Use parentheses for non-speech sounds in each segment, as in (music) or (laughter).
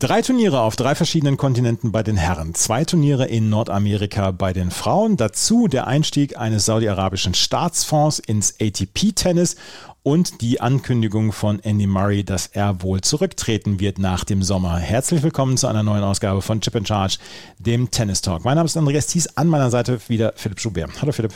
Drei Turniere auf drei verschiedenen Kontinenten bei den Herren, zwei Turniere in Nordamerika bei den Frauen, dazu der Einstieg eines saudi-arabischen Staatsfonds ins ATP-Tennis und die Ankündigung von Andy Murray, dass er wohl zurücktreten wird nach dem Sommer. Herzlich willkommen zu einer neuen Ausgabe von Chip and Charge, dem Tennis Talk. Mein Name ist Andreas Thies, an meiner Seite wieder Philipp Schubert. Hallo Philipp.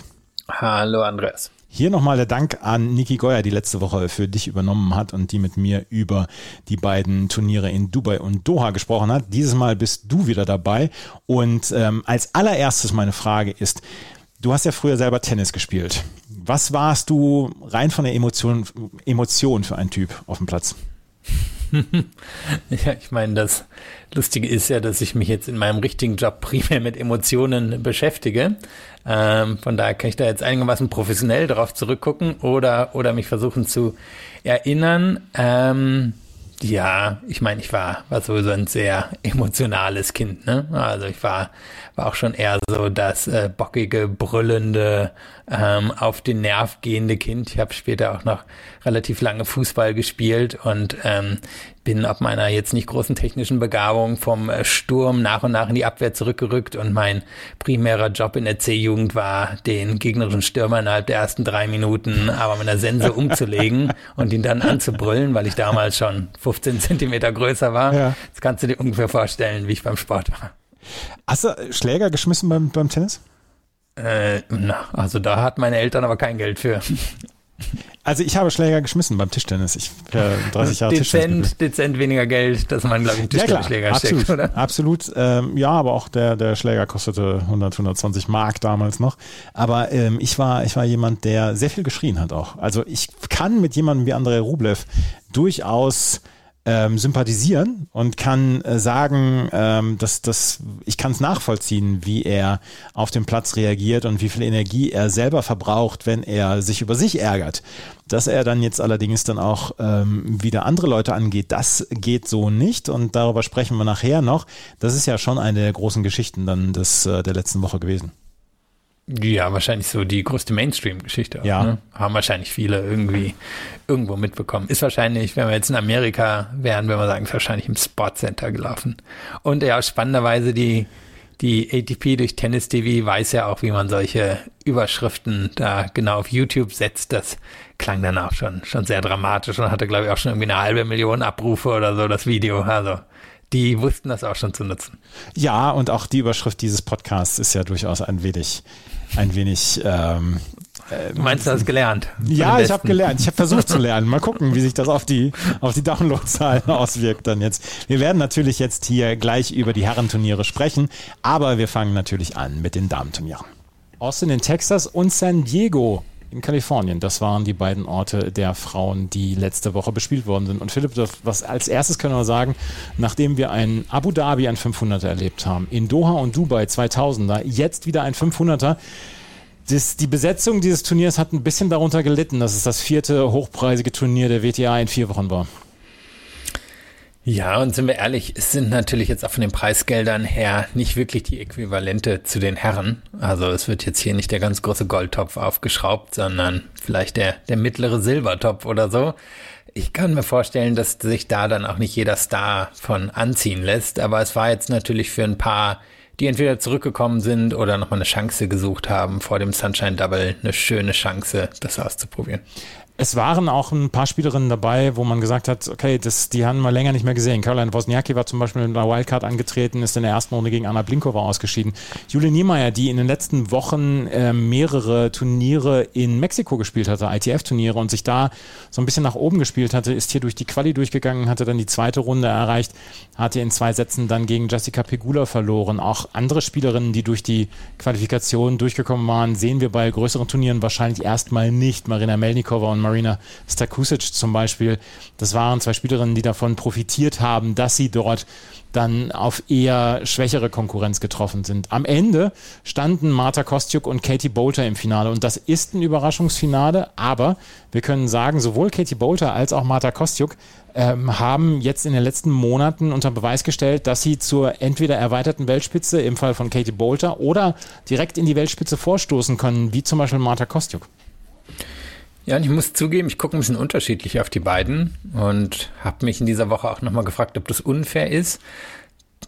Hallo Andreas. Hier nochmal der Dank an Niki Goyer, die letzte Woche für dich übernommen hat und die mit mir über die beiden Turniere in Dubai und Doha gesprochen hat. Dieses Mal bist du wieder dabei. Und ähm, als allererstes meine Frage ist, du hast ja früher selber Tennis gespielt. Was warst du rein von der Emotion, Emotion für ein Typ auf dem Platz? (laughs) ja, ich meine, das Lustige ist ja, dass ich mich jetzt in meinem richtigen Job primär mit Emotionen beschäftige. Ähm, von daher kann ich da jetzt einigermaßen professionell darauf zurückgucken oder, oder mich versuchen zu erinnern. Ähm, ja, ich meine, ich war, war sowieso ein sehr emotionales Kind, ne? Also ich war, war auch schon eher so das äh, bockige, brüllende, ähm, auf den Nerv gehende Kind. Ich habe später auch noch relativ lange Fußball gespielt und ähm, bin ab meiner jetzt nicht großen technischen Begabung vom äh, Sturm nach und nach in die Abwehr zurückgerückt und mein primärer Job in der C-Jugend war, den gegnerischen Stürmer innerhalb der ersten drei Minuten aber mit einer Sense (laughs) umzulegen und ihn dann anzubrüllen, weil ich damals schon 15 Zentimeter größer war. Ja. Jetzt kannst du dir ungefähr vorstellen, wie ich beim Sport war. Hast du Schläger geschmissen beim, beim Tennis? Äh, na, also da hat meine Eltern aber kein Geld für. Also ich habe Schläger geschmissen beim Tischtennis. Ich habe 30 Jahre dezent, Tischtennis. Dezent weniger Geld, dass man, glaube ich, Tischtennisschläger ja, steckt, absolut, oder? Absolut. Ähm, ja, aber auch der, der Schläger kostete 100, 120 Mark damals noch. Aber ähm, ich, war, ich war jemand, der sehr viel geschrien hat auch. Also ich kann mit jemandem wie Andrei Rublev durchaus ähm, sympathisieren und kann äh, sagen, ähm, dass, dass ich kann es nachvollziehen, wie er auf dem Platz reagiert und wie viel Energie er selber verbraucht, wenn er sich über sich ärgert. Dass er dann jetzt allerdings dann auch ähm, wieder andere Leute angeht, das geht so nicht und darüber sprechen wir nachher noch. Das ist ja schon eine der großen Geschichten dann des, äh, der letzten Woche gewesen. Ja, wahrscheinlich so die größte Mainstream-Geschichte. Ja. Ne? Haben wahrscheinlich viele irgendwie irgendwo mitbekommen. Ist wahrscheinlich, wenn wir jetzt in Amerika wären, wenn wir sagen, ist wahrscheinlich im Sportcenter gelaufen. Und ja, spannenderweise die, die ATP durch Tennis TV weiß ja auch, wie man solche Überschriften da genau auf YouTube setzt. Das klang dann auch schon, schon sehr dramatisch und hatte, glaube ich, auch schon irgendwie eine halbe Million Abrufe oder so, das Video. Also, die wussten das auch schon zu nutzen. Ja, und auch die Überschrift dieses Podcasts ist ja durchaus ein wenig ein wenig. Ähm, Du meinst, du hast gelernt? Ja, ich habe gelernt. Ich habe versucht zu (laughs) lernen. Mal gucken, wie sich das auf die, auf die Downloadzahlen (laughs) auswirkt dann jetzt. Wir werden natürlich jetzt hier gleich über die Herrenturniere sprechen, aber wir fangen natürlich an mit den Damenturnieren. Austin in Texas und San Diego in Kalifornien. Das waren die beiden Orte der Frauen, die letzte Woche bespielt worden sind. Und Philipp, was als erstes können wir sagen, nachdem wir ein Abu Dhabi ein 500er erlebt haben, in Doha und Dubai 2000er, jetzt wieder ein 500er. Das, die Besetzung dieses Turniers hat ein bisschen darunter gelitten, dass es das vierte hochpreisige Turnier der WTA in vier Wochen war. Ja, und sind wir ehrlich, es sind natürlich jetzt auch von den Preisgeldern her nicht wirklich die Äquivalente zu den Herren. Also es wird jetzt hier nicht der ganz große Goldtopf aufgeschraubt, sondern vielleicht der, der mittlere Silbertopf oder so. Ich kann mir vorstellen, dass sich da dann auch nicht jeder Star von anziehen lässt, aber es war jetzt natürlich für ein paar, die entweder zurückgekommen sind oder nochmal eine Chance gesucht haben, vor dem Sunshine Double eine schöne Chance, das auszuprobieren. Es waren auch ein paar Spielerinnen dabei, wo man gesagt hat, okay, das, die haben wir länger nicht mehr gesehen. Caroline Wozniacki war zum Beispiel mit einer Wildcard angetreten, ist in der ersten Runde gegen Anna Blinkova ausgeschieden. Julie Niemeyer, die in den letzten Wochen äh, mehrere Turniere in Mexiko gespielt hatte, ITF-Turniere und sich da so ein bisschen nach oben gespielt hatte, ist hier durch die Quali durchgegangen, hatte dann die zweite Runde erreicht, hatte in zwei Sätzen dann gegen Jessica Pegula verloren. Auch andere Spielerinnen, die durch die Qualifikation durchgekommen waren, sehen wir bei größeren Turnieren wahrscheinlich erstmal nicht. Marina Melnikova und Marina Stakusic zum Beispiel. Das waren zwei Spielerinnen, die davon profitiert haben, dass sie dort dann auf eher schwächere Konkurrenz getroffen sind. Am Ende standen Marta Kostiuk und Katie Bolter im Finale und das ist ein Überraschungsfinale, aber wir können sagen, sowohl Katie Bolter als auch Marta Kostiuk ähm, haben jetzt in den letzten Monaten unter Beweis gestellt, dass sie zur entweder erweiterten Weltspitze im Fall von Katie Bolter oder direkt in die Weltspitze vorstoßen können, wie zum Beispiel Marta Kostiuk. Ja, und ich muss zugeben, ich gucke ein bisschen unterschiedlich auf die beiden und habe mich in dieser Woche auch nochmal gefragt, ob das unfair ist.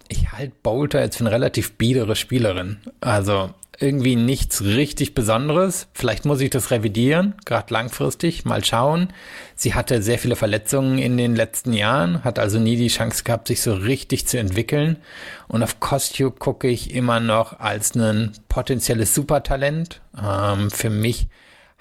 Ich halte Bolter jetzt für eine relativ biedere Spielerin. Also irgendwie nichts richtig Besonderes. Vielleicht muss ich das revidieren, gerade langfristig, mal schauen. Sie hatte sehr viele Verletzungen in den letzten Jahren, hat also nie die Chance gehabt, sich so richtig zu entwickeln. Und auf Costume gucke ich immer noch als ein potenzielles Supertalent. Ähm, für mich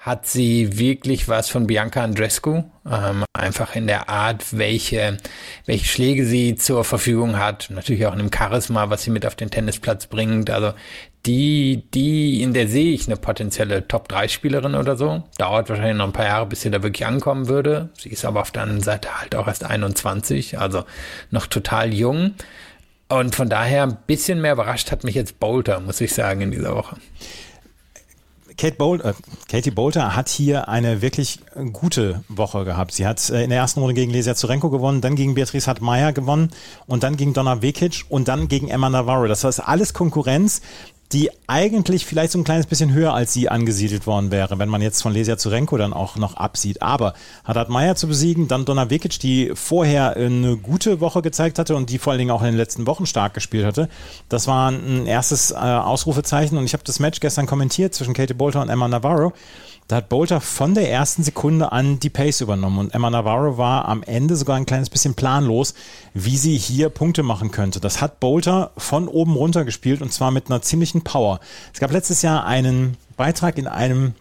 hat sie wirklich was von Bianca Andrescu, ähm, einfach in der Art, welche, welche Schläge sie zur Verfügung hat, natürlich auch in dem Charisma, was sie mit auf den Tennisplatz bringt. Also die, die, in der sehe ich eine potenzielle Top-3-Spielerin oder so. Dauert wahrscheinlich noch ein paar Jahre, bis sie da wirklich ankommen würde. Sie ist aber auf der anderen Seite halt auch erst 21, also noch total jung. Und von daher ein bisschen mehr überrascht hat mich jetzt Bolter, muss ich sagen, in dieser Woche. Kate Bol äh, Katie Bolter hat hier eine wirklich gute Woche gehabt. Sie hat äh, in der ersten Runde gegen Lesia Zurenko gewonnen, dann gegen Beatrice Hartmeier gewonnen und dann gegen Donna Vekic und dann gegen Emma Navarro. Das heißt alles Konkurrenz, die eigentlich vielleicht so ein kleines bisschen höher als sie angesiedelt worden wäre, wenn man jetzt von Lesia Zurenko dann auch noch absieht. Aber Haddad Meyer zu besiegen, dann Donna Vekic, die vorher eine gute Woche gezeigt hatte und die vor allen Dingen auch in den letzten Wochen stark gespielt hatte, das war ein erstes äh, Ausrufezeichen. Und ich habe das Match gestern kommentiert zwischen Katie Bolter und Emma Navarro da hat Bolter von der ersten Sekunde an die Pace übernommen und Emma Navarro war am Ende sogar ein kleines bisschen planlos, wie sie hier Punkte machen könnte. Das hat Bolter von oben runter gespielt und zwar mit einer ziemlichen Power. Es gab letztes Jahr einen Beitrag in einem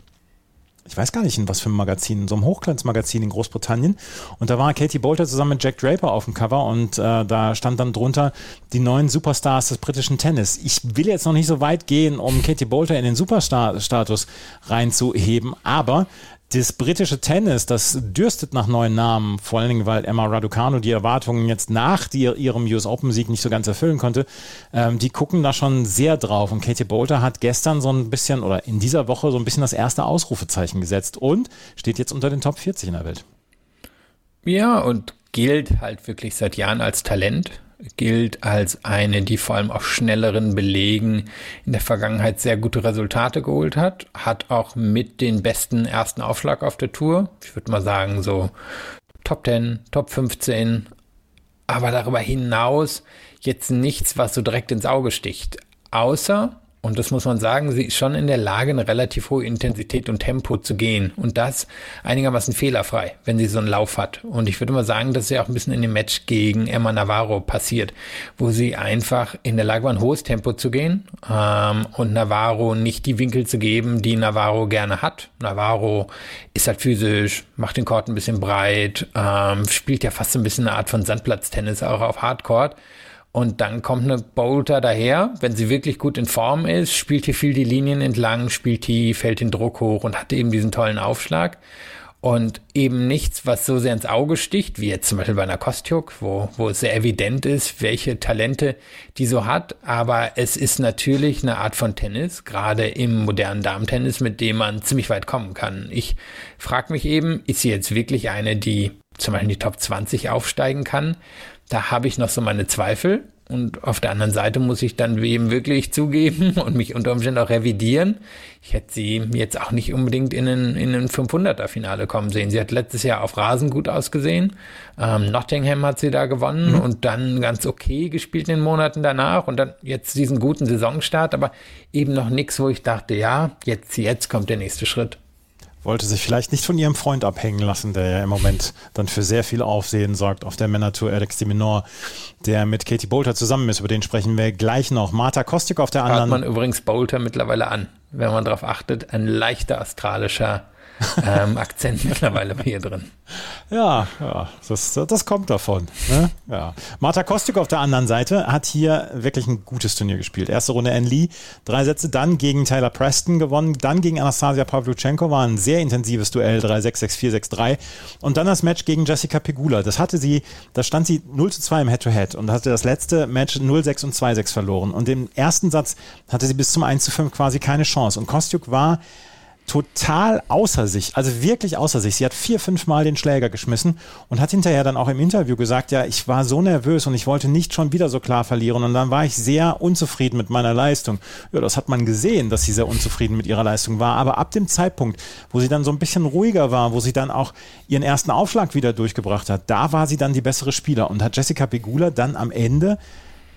ich weiß gar nicht, in was für einem Magazin, in so einem Hochglanzmagazin in Großbritannien. Und da war Katie Bolter zusammen mit Jack Draper auf dem Cover und äh, da stand dann drunter die neuen Superstars des britischen Tennis. Ich will jetzt noch nicht so weit gehen, um Katie Bolter in den Superstar-Status reinzuheben, aber das britische Tennis, das dürstet nach neuen Namen, vor allen Dingen, weil Emma Raducanu die Erwartungen jetzt nach die, ihrem US Open Sieg nicht so ganz erfüllen konnte. Ähm, die gucken da schon sehr drauf. Und Katie Bolter hat gestern so ein bisschen oder in dieser Woche so ein bisschen das erste Ausrufezeichen gesetzt und steht jetzt unter den Top 40 in der Welt. Ja, und gilt halt wirklich seit Jahren als Talent gilt als eine, die vor allem auf schnelleren Belegen in der Vergangenheit sehr gute Resultate geholt hat, hat auch mit den besten ersten Aufschlag auf der Tour. Ich würde mal sagen, so Top 10, Top 15, aber darüber hinaus jetzt nichts, was so direkt ins Auge sticht. Außer und das muss man sagen, sie ist schon in der Lage, eine relativ hohe Intensität und Tempo zu gehen. Und das einigermaßen fehlerfrei, wenn sie so einen Lauf hat. Und ich würde mal sagen, dass sie auch ein bisschen in dem Match gegen Emma Navarro passiert, wo sie einfach in der Lage war, ein hohes Tempo zu gehen ähm, und Navarro nicht die Winkel zu geben, die Navarro gerne hat. Navarro ist halt physisch, macht den Court ein bisschen breit, ähm, spielt ja fast so ein bisschen eine Art von Sandplatztennis auch auf Hardcourt. Und dann kommt eine Bolter daher, wenn sie wirklich gut in Form ist, spielt hier viel die Linien entlang, spielt tief, fällt den Druck hoch und hat eben diesen tollen Aufschlag. Und eben nichts, was so sehr ins Auge sticht, wie jetzt zum Beispiel bei einer Kostjuk, wo, wo es sehr evident ist, welche Talente die so hat. Aber es ist natürlich eine Art von Tennis, gerade im modernen Damentennis, mit dem man ziemlich weit kommen kann. Ich frage mich eben, ist sie jetzt wirklich eine, die zum Beispiel in die Top 20 aufsteigen kann? Da habe ich noch so meine Zweifel. Und auf der anderen Seite muss ich dann eben wirklich zugeben (laughs) und mich unter Umständen auch revidieren. Ich hätte sie jetzt auch nicht unbedingt in ein, in ein 500er-Finale kommen sehen. Sie hat letztes Jahr auf Rasen gut ausgesehen. Ähm, Nottingham hat sie da gewonnen mhm. und dann ganz okay gespielt in den Monaten danach und dann jetzt diesen guten Saisonstart, aber eben noch nichts, wo ich dachte, ja, jetzt, jetzt kommt der nächste Schritt wollte sich vielleicht nicht von ihrem Freund abhängen lassen, der ja im Moment dann für sehr viel Aufsehen sorgt auf der Männertour, Alex de Minor, der mit Katie Bolter zusammen ist. Über den sprechen wir gleich noch. Marta Kostik auf der anderen. Hört man übrigens Bolter mittlerweile an, wenn man darauf achtet. Ein leichter australischer (laughs) ähm, Akzent mittlerweile hier drin. Ja, ja das, das kommt davon. Ne? Ja. Marta Kostik auf der anderen Seite hat hier wirklich ein gutes Turnier gespielt. Erste Runde Ann Lee, drei Sätze, dann gegen Taylor Preston gewonnen, dann gegen Anastasia Pavluchenko, war ein sehr intensives Duell, 3-6, 6-4, 6-3 und dann das Match gegen Jessica Pegula. Das hatte sie, da stand sie 0 zu 2 im Head-to-Head -Head und hatte das letzte Match 0-6 und 2-6 verloren und im ersten Satz hatte sie bis zum 1 zu 5 quasi keine Chance und Kostjuk war total außer sich, also wirklich außer sich. Sie hat vier, fünf Mal den Schläger geschmissen und hat hinterher dann auch im Interview gesagt, ja, ich war so nervös und ich wollte nicht schon wieder so klar verlieren und dann war ich sehr unzufrieden mit meiner Leistung. Ja, das hat man gesehen, dass sie sehr unzufrieden mit ihrer Leistung war, aber ab dem Zeitpunkt, wo sie dann so ein bisschen ruhiger war, wo sie dann auch ihren ersten Aufschlag wieder durchgebracht hat, da war sie dann die bessere Spieler und hat Jessica Pegula dann am Ende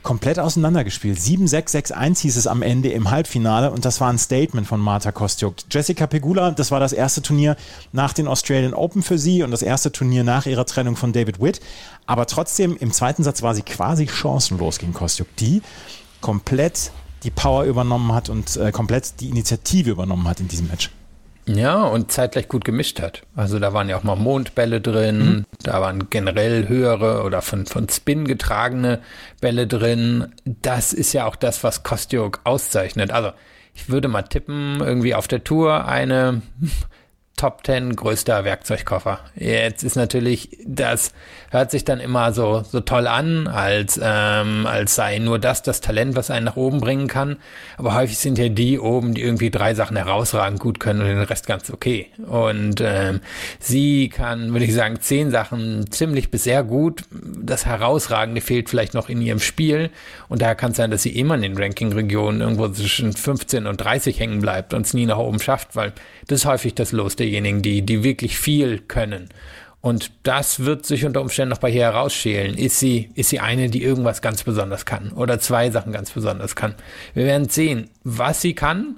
komplett auseinandergespielt. 7-6-6-1 hieß es am Ende im Halbfinale und das war ein Statement von Marta Kostjuk. Jessica Pegula, das war das erste Turnier nach den Australian Open für sie und das erste Turnier nach ihrer Trennung von David Witt. Aber trotzdem, im zweiten Satz war sie quasi chancenlos gegen Kostjuk, die komplett die Power übernommen hat und äh, komplett die Initiative übernommen hat in diesem Match. Ja, und zeitgleich gut gemischt hat. Also da waren ja auch mal Mondbälle drin, mhm. da waren generell höhere oder von, von Spin getragene Bälle drin. Das ist ja auch das, was Kostiuk auszeichnet. Also ich würde mal tippen, irgendwie auf der Tour eine Top 10 größter Werkzeugkoffer. Jetzt ist natürlich, das hört sich dann immer so, so toll an, als, ähm, als sei nur das das Talent, was einen nach oben bringen kann. Aber häufig sind ja die oben, die irgendwie drei Sachen herausragend gut können und den Rest ganz okay. Und ähm, sie kann, würde ich sagen, zehn Sachen ziemlich bis sehr gut. Das Herausragende fehlt vielleicht noch in ihrem Spiel. Und daher kann es sein, dass sie immer in den Ranking-Regionen irgendwo zwischen 15 und 30 hängen bleibt und es nie nach oben schafft, weil das ist häufig das Los derjenigen, die, die wirklich viel können. Und das wird sich unter Umständen noch bei ihr herausschälen. Ist sie, ist sie eine, die irgendwas ganz besonders kann oder zwei Sachen ganz besonders kann? Wir werden sehen, was sie kann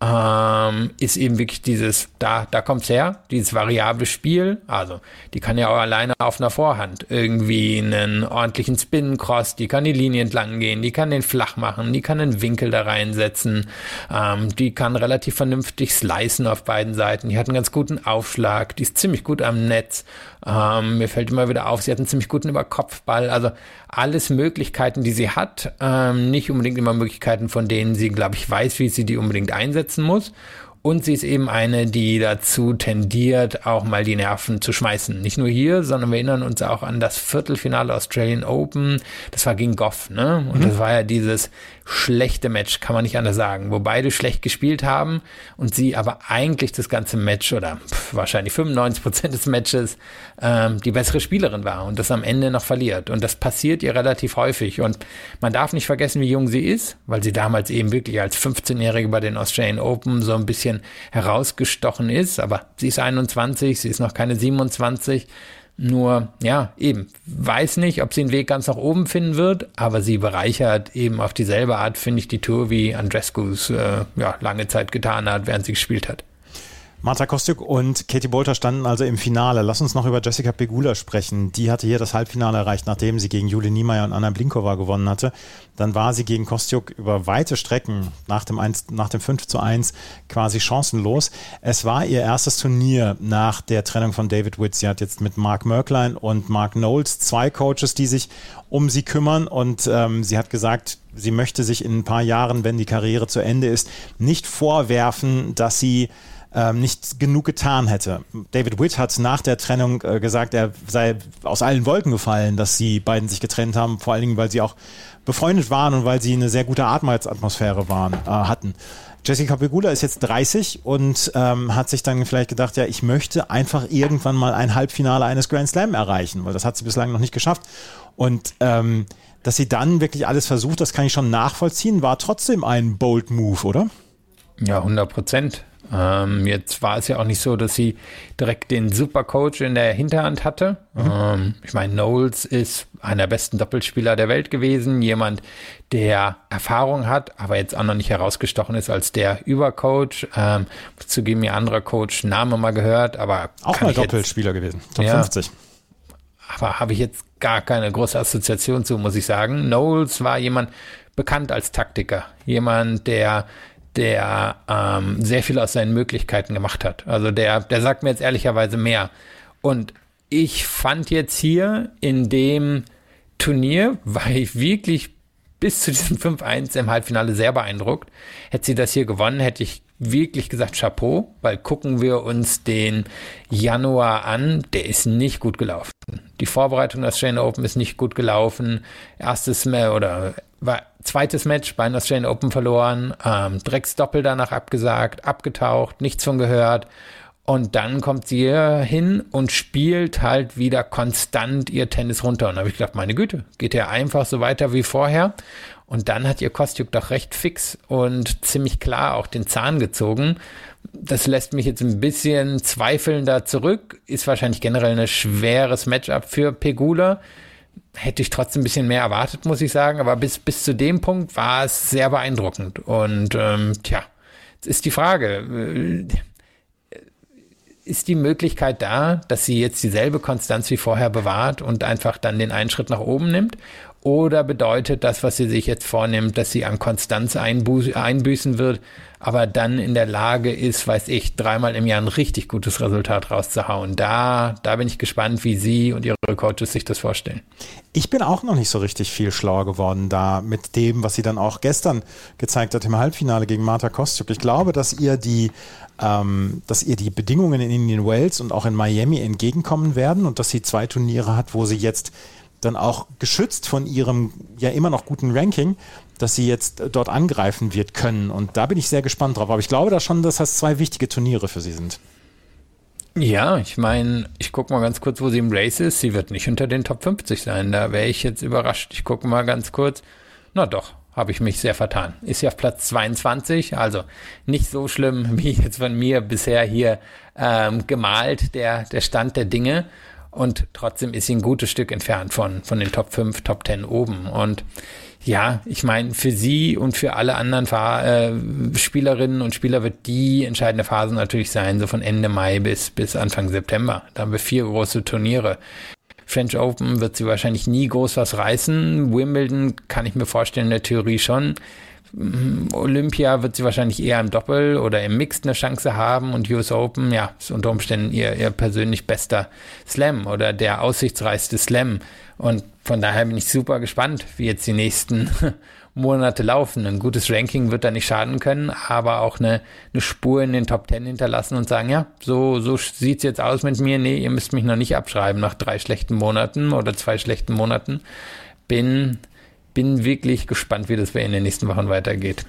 ähm, ist eben wirklich dieses, da, da kommt's her, dieses variable Spiel. Also, die kann ja auch alleine auf einer Vorhand irgendwie einen ordentlichen Spin-Cross, die kann die Linie entlang gehen, die kann den flach machen, die kann einen Winkel da reinsetzen, ähm, die kann relativ vernünftig slicen auf beiden Seiten, die hat einen ganz guten Aufschlag, die ist ziemlich gut am Netz. Ähm, mir fällt immer wieder auf, sie hat einen ziemlich guten Überkopfball. Also alles Möglichkeiten, die sie hat. Ähm, nicht unbedingt immer Möglichkeiten, von denen sie, glaube ich, weiß, wie sie die unbedingt einsetzen muss. Und sie ist eben eine, die dazu tendiert, auch mal die Nerven zu schmeißen. Nicht nur hier, sondern wir erinnern uns auch an das Viertelfinale Australian Open. Das war gegen Goff, ne? Und mhm. das war ja dieses schlechte Match, kann man nicht anders sagen, wo beide schlecht gespielt haben und sie aber eigentlich das ganze Match oder pff, wahrscheinlich 95 Prozent des Matches ähm, die bessere Spielerin war und das am Ende noch verliert. Und das passiert ihr relativ häufig. Und man darf nicht vergessen, wie jung sie ist, weil sie damals eben wirklich als 15-Jährige bei den Australian Open so ein bisschen herausgestochen ist. Aber sie ist 21, sie ist noch keine 27. Nur, ja, eben, weiß nicht, ob sie den Weg ganz nach oben finden wird, aber sie bereichert eben auf dieselbe Art, finde ich, die Tour, wie Andrescus äh, ja, lange Zeit getan hat, während sie gespielt hat. Marta Kostjuk und Katie Bolter standen also im Finale. Lass uns noch über Jessica Pegula sprechen. Die hatte hier das Halbfinale erreicht, nachdem sie gegen Juli Niemeyer und Anna Blinkova gewonnen hatte. Dann war sie gegen Kostjuk über weite Strecken nach dem, 1, nach dem 5 zu 1 quasi chancenlos. Es war ihr erstes Turnier nach der Trennung von David Witt. Sie hat jetzt mit Mark Merklein und Mark Knowles zwei Coaches, die sich um sie kümmern. Und ähm, sie hat gesagt, sie möchte sich in ein paar Jahren, wenn die Karriere zu Ende ist, nicht vorwerfen, dass sie ähm, nicht genug getan hätte. David Witt hat nach der Trennung äh, gesagt, er sei aus allen Wolken gefallen, dass sie beiden sich getrennt haben, vor allen Dingen, weil sie auch befreundet waren und weil sie eine sehr gute Arbeitsatmosphäre waren, äh, hatten. Jessica Pegula ist jetzt 30 und ähm, hat sich dann vielleicht gedacht, ja, ich möchte einfach irgendwann mal ein Halbfinale eines Grand Slam erreichen, weil das hat sie bislang noch nicht geschafft. Und ähm, dass sie dann wirklich alles versucht, das kann ich schon nachvollziehen, war trotzdem ein bold Move, oder? Ja, 100 Prozent. Ähm, jetzt war es ja auch nicht so, dass sie direkt den Supercoach in der Hinterhand hatte. Mhm. Ähm, ich meine, Knowles ist einer der besten Doppelspieler der Welt gewesen, jemand, der Erfahrung hat, aber jetzt auch noch nicht herausgestochen ist als der Übercoach. Ähm, zugeben mir anderer Coach Name mal gehört, aber auch mal Doppelspieler jetzt, gewesen, Top ja, 50. Aber habe ich jetzt gar keine große Assoziation zu, muss ich sagen. Knowles war jemand bekannt als Taktiker, jemand, der der ähm, sehr viel aus seinen Möglichkeiten gemacht hat. Also der, der sagt mir jetzt ehrlicherweise mehr. Und ich fand jetzt hier in dem Turnier, (laughs) war ich wirklich bis zu diesem 5-1 im Halbfinale sehr beeindruckt. Hätte sie das hier gewonnen, hätte ich wirklich gesagt Chapeau, weil gucken wir uns den Januar an, der ist nicht gut gelaufen. Die Vorbereitung des Australian Open ist nicht gut gelaufen. Erstes Mal oder war zweites Match bei den Australian Open verloren, ähm, Drecks Doppel danach abgesagt, abgetaucht, nichts von gehört. Und dann kommt sie hin und spielt halt wieder konstant ihr Tennis runter. Und da habe ich gedacht, meine Güte, geht ja einfach so weiter wie vorher. Und dann hat ihr Kostjuk doch recht fix und ziemlich klar auch den Zahn gezogen. Das lässt mich jetzt ein bisschen zweifelnder zurück. Ist wahrscheinlich generell ein schweres Matchup für Pegula. Hätte ich trotzdem ein bisschen mehr erwartet, muss ich sagen. Aber bis, bis zu dem Punkt war es sehr beeindruckend. Und ähm, tja, jetzt ist die Frage ist die Möglichkeit da, dass sie jetzt dieselbe Konstanz wie vorher bewahrt und einfach dann den einen Schritt nach oben nimmt? Oder bedeutet das, was sie sich jetzt vornimmt, dass sie an Konstanz einbüßen wird, aber dann in der Lage ist, weiß ich, dreimal im Jahr ein richtig gutes Resultat rauszuhauen? Da, da bin ich gespannt, wie sie und ihre Coaches sich das vorstellen. Ich bin auch noch nicht so richtig viel schlauer geworden da mit dem, was sie dann auch gestern gezeigt hat im Halbfinale gegen Marta Kostjuk. Ich glaube, dass ihr die ähm, dass ihr die Bedingungen in Indian Wells und auch in Miami entgegenkommen werden und dass sie zwei Turniere hat, wo sie jetzt dann auch geschützt von ihrem ja immer noch guten Ranking, dass sie jetzt dort angreifen wird können. Und da bin ich sehr gespannt drauf. Aber ich glaube da schon, dass das zwei wichtige Turniere für sie sind. Ja, ich meine, ich gucke mal ganz kurz, wo sie im Race ist. Sie wird nicht unter den Top 50 sein. Da wäre ich jetzt überrascht. Ich gucke mal ganz kurz. Na doch, habe ich mich sehr vertan. Ist ja auf Platz 22, also nicht so schlimm, (laughs) wie jetzt von mir bisher hier ähm, gemalt, der, der Stand der Dinge. Und trotzdem ist sie ein gutes Stück entfernt von, von den Top 5, Top 10 oben. Und ja, ich meine, für sie und für alle anderen Fahr äh, Spielerinnen und Spieler wird die entscheidende Phase natürlich sein, so von Ende Mai bis, bis Anfang September. Da haben wir vier große Turniere. French Open wird sie wahrscheinlich nie groß was reißen. Wimbledon kann ich mir vorstellen, in der Theorie schon. Olympia wird sie wahrscheinlich eher im Doppel oder im Mixed eine Chance haben und US Open, ja, ist unter Umständen ihr, ihr persönlich bester Slam oder der aussichtsreichste Slam. Und von daher bin ich super gespannt, wie jetzt die nächsten (laughs) Monate laufen. Ein gutes Ranking wird da nicht schaden können, aber auch eine, eine Spur in den Top Ten hinterlassen und sagen, ja, so, so sieht's jetzt aus mit mir. Nee, ihr müsst mich noch nicht abschreiben nach drei schlechten Monaten oder zwei schlechten Monaten. Bin, bin wirklich gespannt, wie das bei in den nächsten Wochen weitergeht.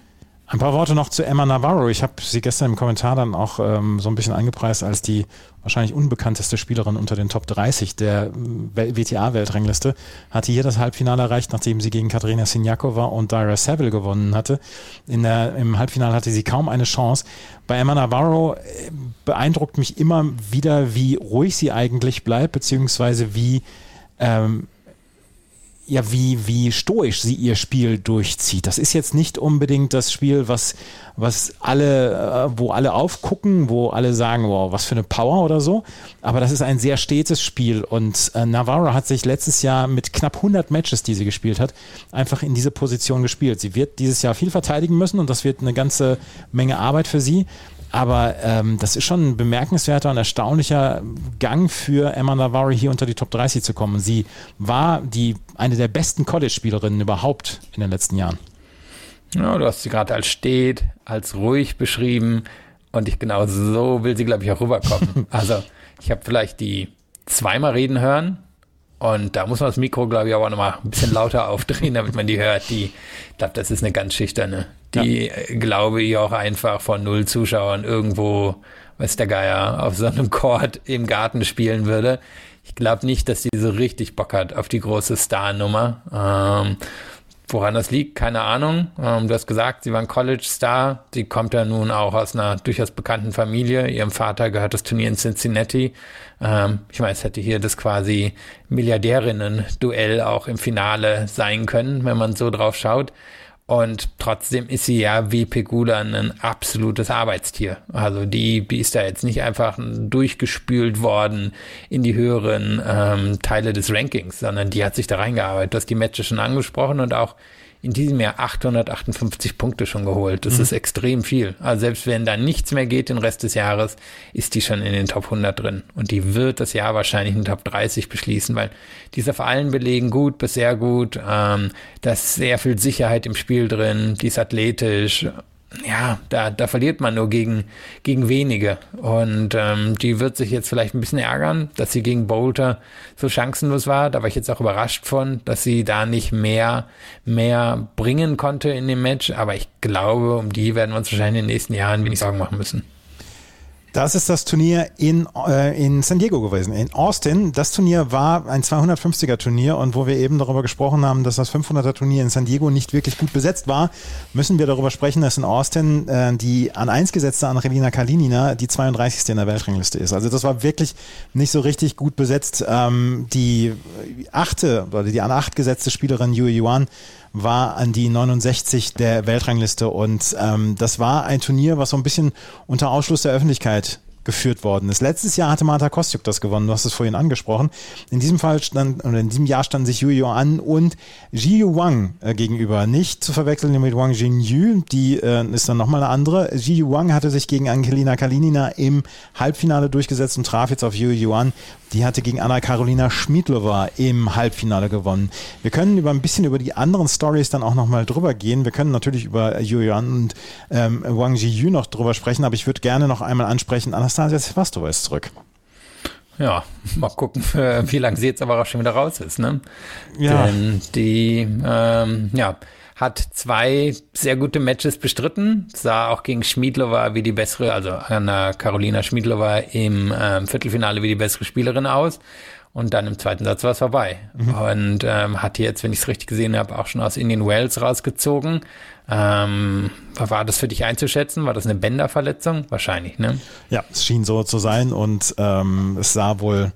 Ein paar Worte noch zu Emma Navarro. Ich habe sie gestern im Kommentar dann auch ähm, so ein bisschen eingepreist als die wahrscheinlich unbekannteste Spielerin unter den Top 30 der äh, WTA-Weltrangliste. Hatte hier das Halbfinale erreicht, nachdem sie gegen Katerina Sinjakova und Dara Saville gewonnen hatte. In der, Im Halbfinale hatte sie kaum eine Chance. Bei Emma Navarro äh, beeindruckt mich immer wieder, wie ruhig sie eigentlich bleibt, beziehungsweise wie ähm, ja, wie, wie stoisch sie ihr Spiel durchzieht. Das ist jetzt nicht unbedingt das Spiel, was, was alle, äh, wo alle aufgucken, wo alle sagen, wow, was für eine Power oder so. Aber das ist ein sehr stetes Spiel und äh, Navarro hat sich letztes Jahr mit knapp 100 Matches, die sie gespielt hat, einfach in diese Position gespielt. Sie wird dieses Jahr viel verteidigen müssen und das wird eine ganze Menge Arbeit für sie. Aber ähm, das ist schon ein bemerkenswerter und erstaunlicher Gang für Emma Navarro hier unter die Top 30 zu kommen. Sie war die, eine der besten College-Spielerinnen überhaupt in den letzten Jahren. Ja, du hast sie gerade als steht, als ruhig beschrieben und ich genau so will sie, glaube ich, auch rüberkommen. (laughs) also ich habe vielleicht die zweimal reden hören und da muss man das Mikro, glaube ich, aber nochmal ein bisschen lauter aufdrehen, damit man die hört. Die, ich glaube, das ist eine ganz schüchterne. Die, ja. glaube ich, auch einfach von null Zuschauern irgendwo, weiß der Geier, auf so einem Court im Garten spielen würde. Ich glaube nicht, dass die so richtig Bock hat auf die große Star-Nummer. Ähm, Woran das liegt, keine Ahnung. Ähm, du hast gesagt, sie war ein College-Star. Sie kommt ja nun auch aus einer durchaus bekannten Familie. Ihrem Vater gehört das Turnier in Cincinnati. Ähm, ich meine, es hätte hier das quasi Milliardärinnen-Duell auch im Finale sein können, wenn man so drauf schaut. Und trotzdem ist sie ja wie Pegula ein absolutes Arbeitstier. Also die, die ist da jetzt nicht einfach durchgespült worden in die höheren ähm, Teile des Rankings, sondern die hat sich da reingearbeitet. Du hast die Matches schon angesprochen und auch in diesem Jahr 858 Punkte schon geholt. Das mhm. ist extrem viel. Also selbst wenn da nichts mehr geht den Rest des Jahres, ist die schon in den Top 100 drin. Und die wird das Jahr wahrscheinlich in den Top 30 beschließen, weil die ist auf allen Belegen gut bis sehr gut. Ähm, da ist sehr viel Sicherheit im Spiel drin. Die ist athletisch ja, da, da verliert man nur gegen, gegen wenige. Und ähm, die wird sich jetzt vielleicht ein bisschen ärgern, dass sie gegen Bolter so chancenlos war. Da war ich jetzt auch überrascht von, dass sie da nicht mehr, mehr bringen konnte in dem Match. Aber ich glaube, um die werden wir uns wahrscheinlich in den nächsten Jahren wenig Sorgen machen müssen. Das ist das Turnier in, äh, in San Diego gewesen, in Austin. Das Turnier war ein 250er Turnier und wo wir eben darüber gesprochen haben, dass das 500er Turnier in San Diego nicht wirklich gut besetzt war, müssen wir darüber sprechen, dass in Austin äh, die an 1 gesetzte Angelina Kalinina die 32. in der Weltrangliste ist. Also das war wirklich nicht so richtig gut besetzt. Ähm, die achte oder die an 8 gesetzte Spielerin Yue Yuan war an die 69 der Weltrangliste und ähm, das war ein Turnier, was so ein bisschen unter Ausschluss der Öffentlichkeit geführt worden ist. Letztes Jahr hatte Marta Kostjuk das gewonnen, du hast es vorhin angesprochen. In diesem Fall stand, oder in diesem Jahr standen sich Yu Yuan und Ji Wang äh, gegenüber. Nicht zu verwechseln mit Wang Jinyu, die äh, ist dann nochmal eine andere. Ji Wang hatte sich gegen Angelina Kalinina im Halbfinale durchgesetzt und traf jetzt auf Yu Yuan, die hatte gegen Anna-Karolina Schmiedlova im Halbfinale gewonnen. Wir können über ein bisschen über die anderen Stories dann auch nochmal drüber gehen. Wir können natürlich über Yuan und ähm, Wang Jiyu noch drüber sprechen, aber ich würde gerne noch einmal ansprechen, Anastasia Sevastova ist zurück. Ja, (laughs) mal gucken, wie lange sie jetzt aber auch schon wieder raus ist. Ne? Ja. Denn die, ähm, ja, hat zwei sehr gute Matches bestritten, sah auch gegen Schmiedlova wie die bessere, also Anna Carolina Schmiedlova im ähm, Viertelfinale wie die bessere Spielerin aus. Und dann im zweiten Satz war es vorbei. Mhm. Und ähm, hat jetzt, wenn ich es richtig gesehen habe, auch schon aus Indian Wells rausgezogen. Ähm, war das für dich einzuschätzen? War das eine Bänderverletzung? Wahrscheinlich, ne? Ja, es schien so zu sein und ähm, es sah wohl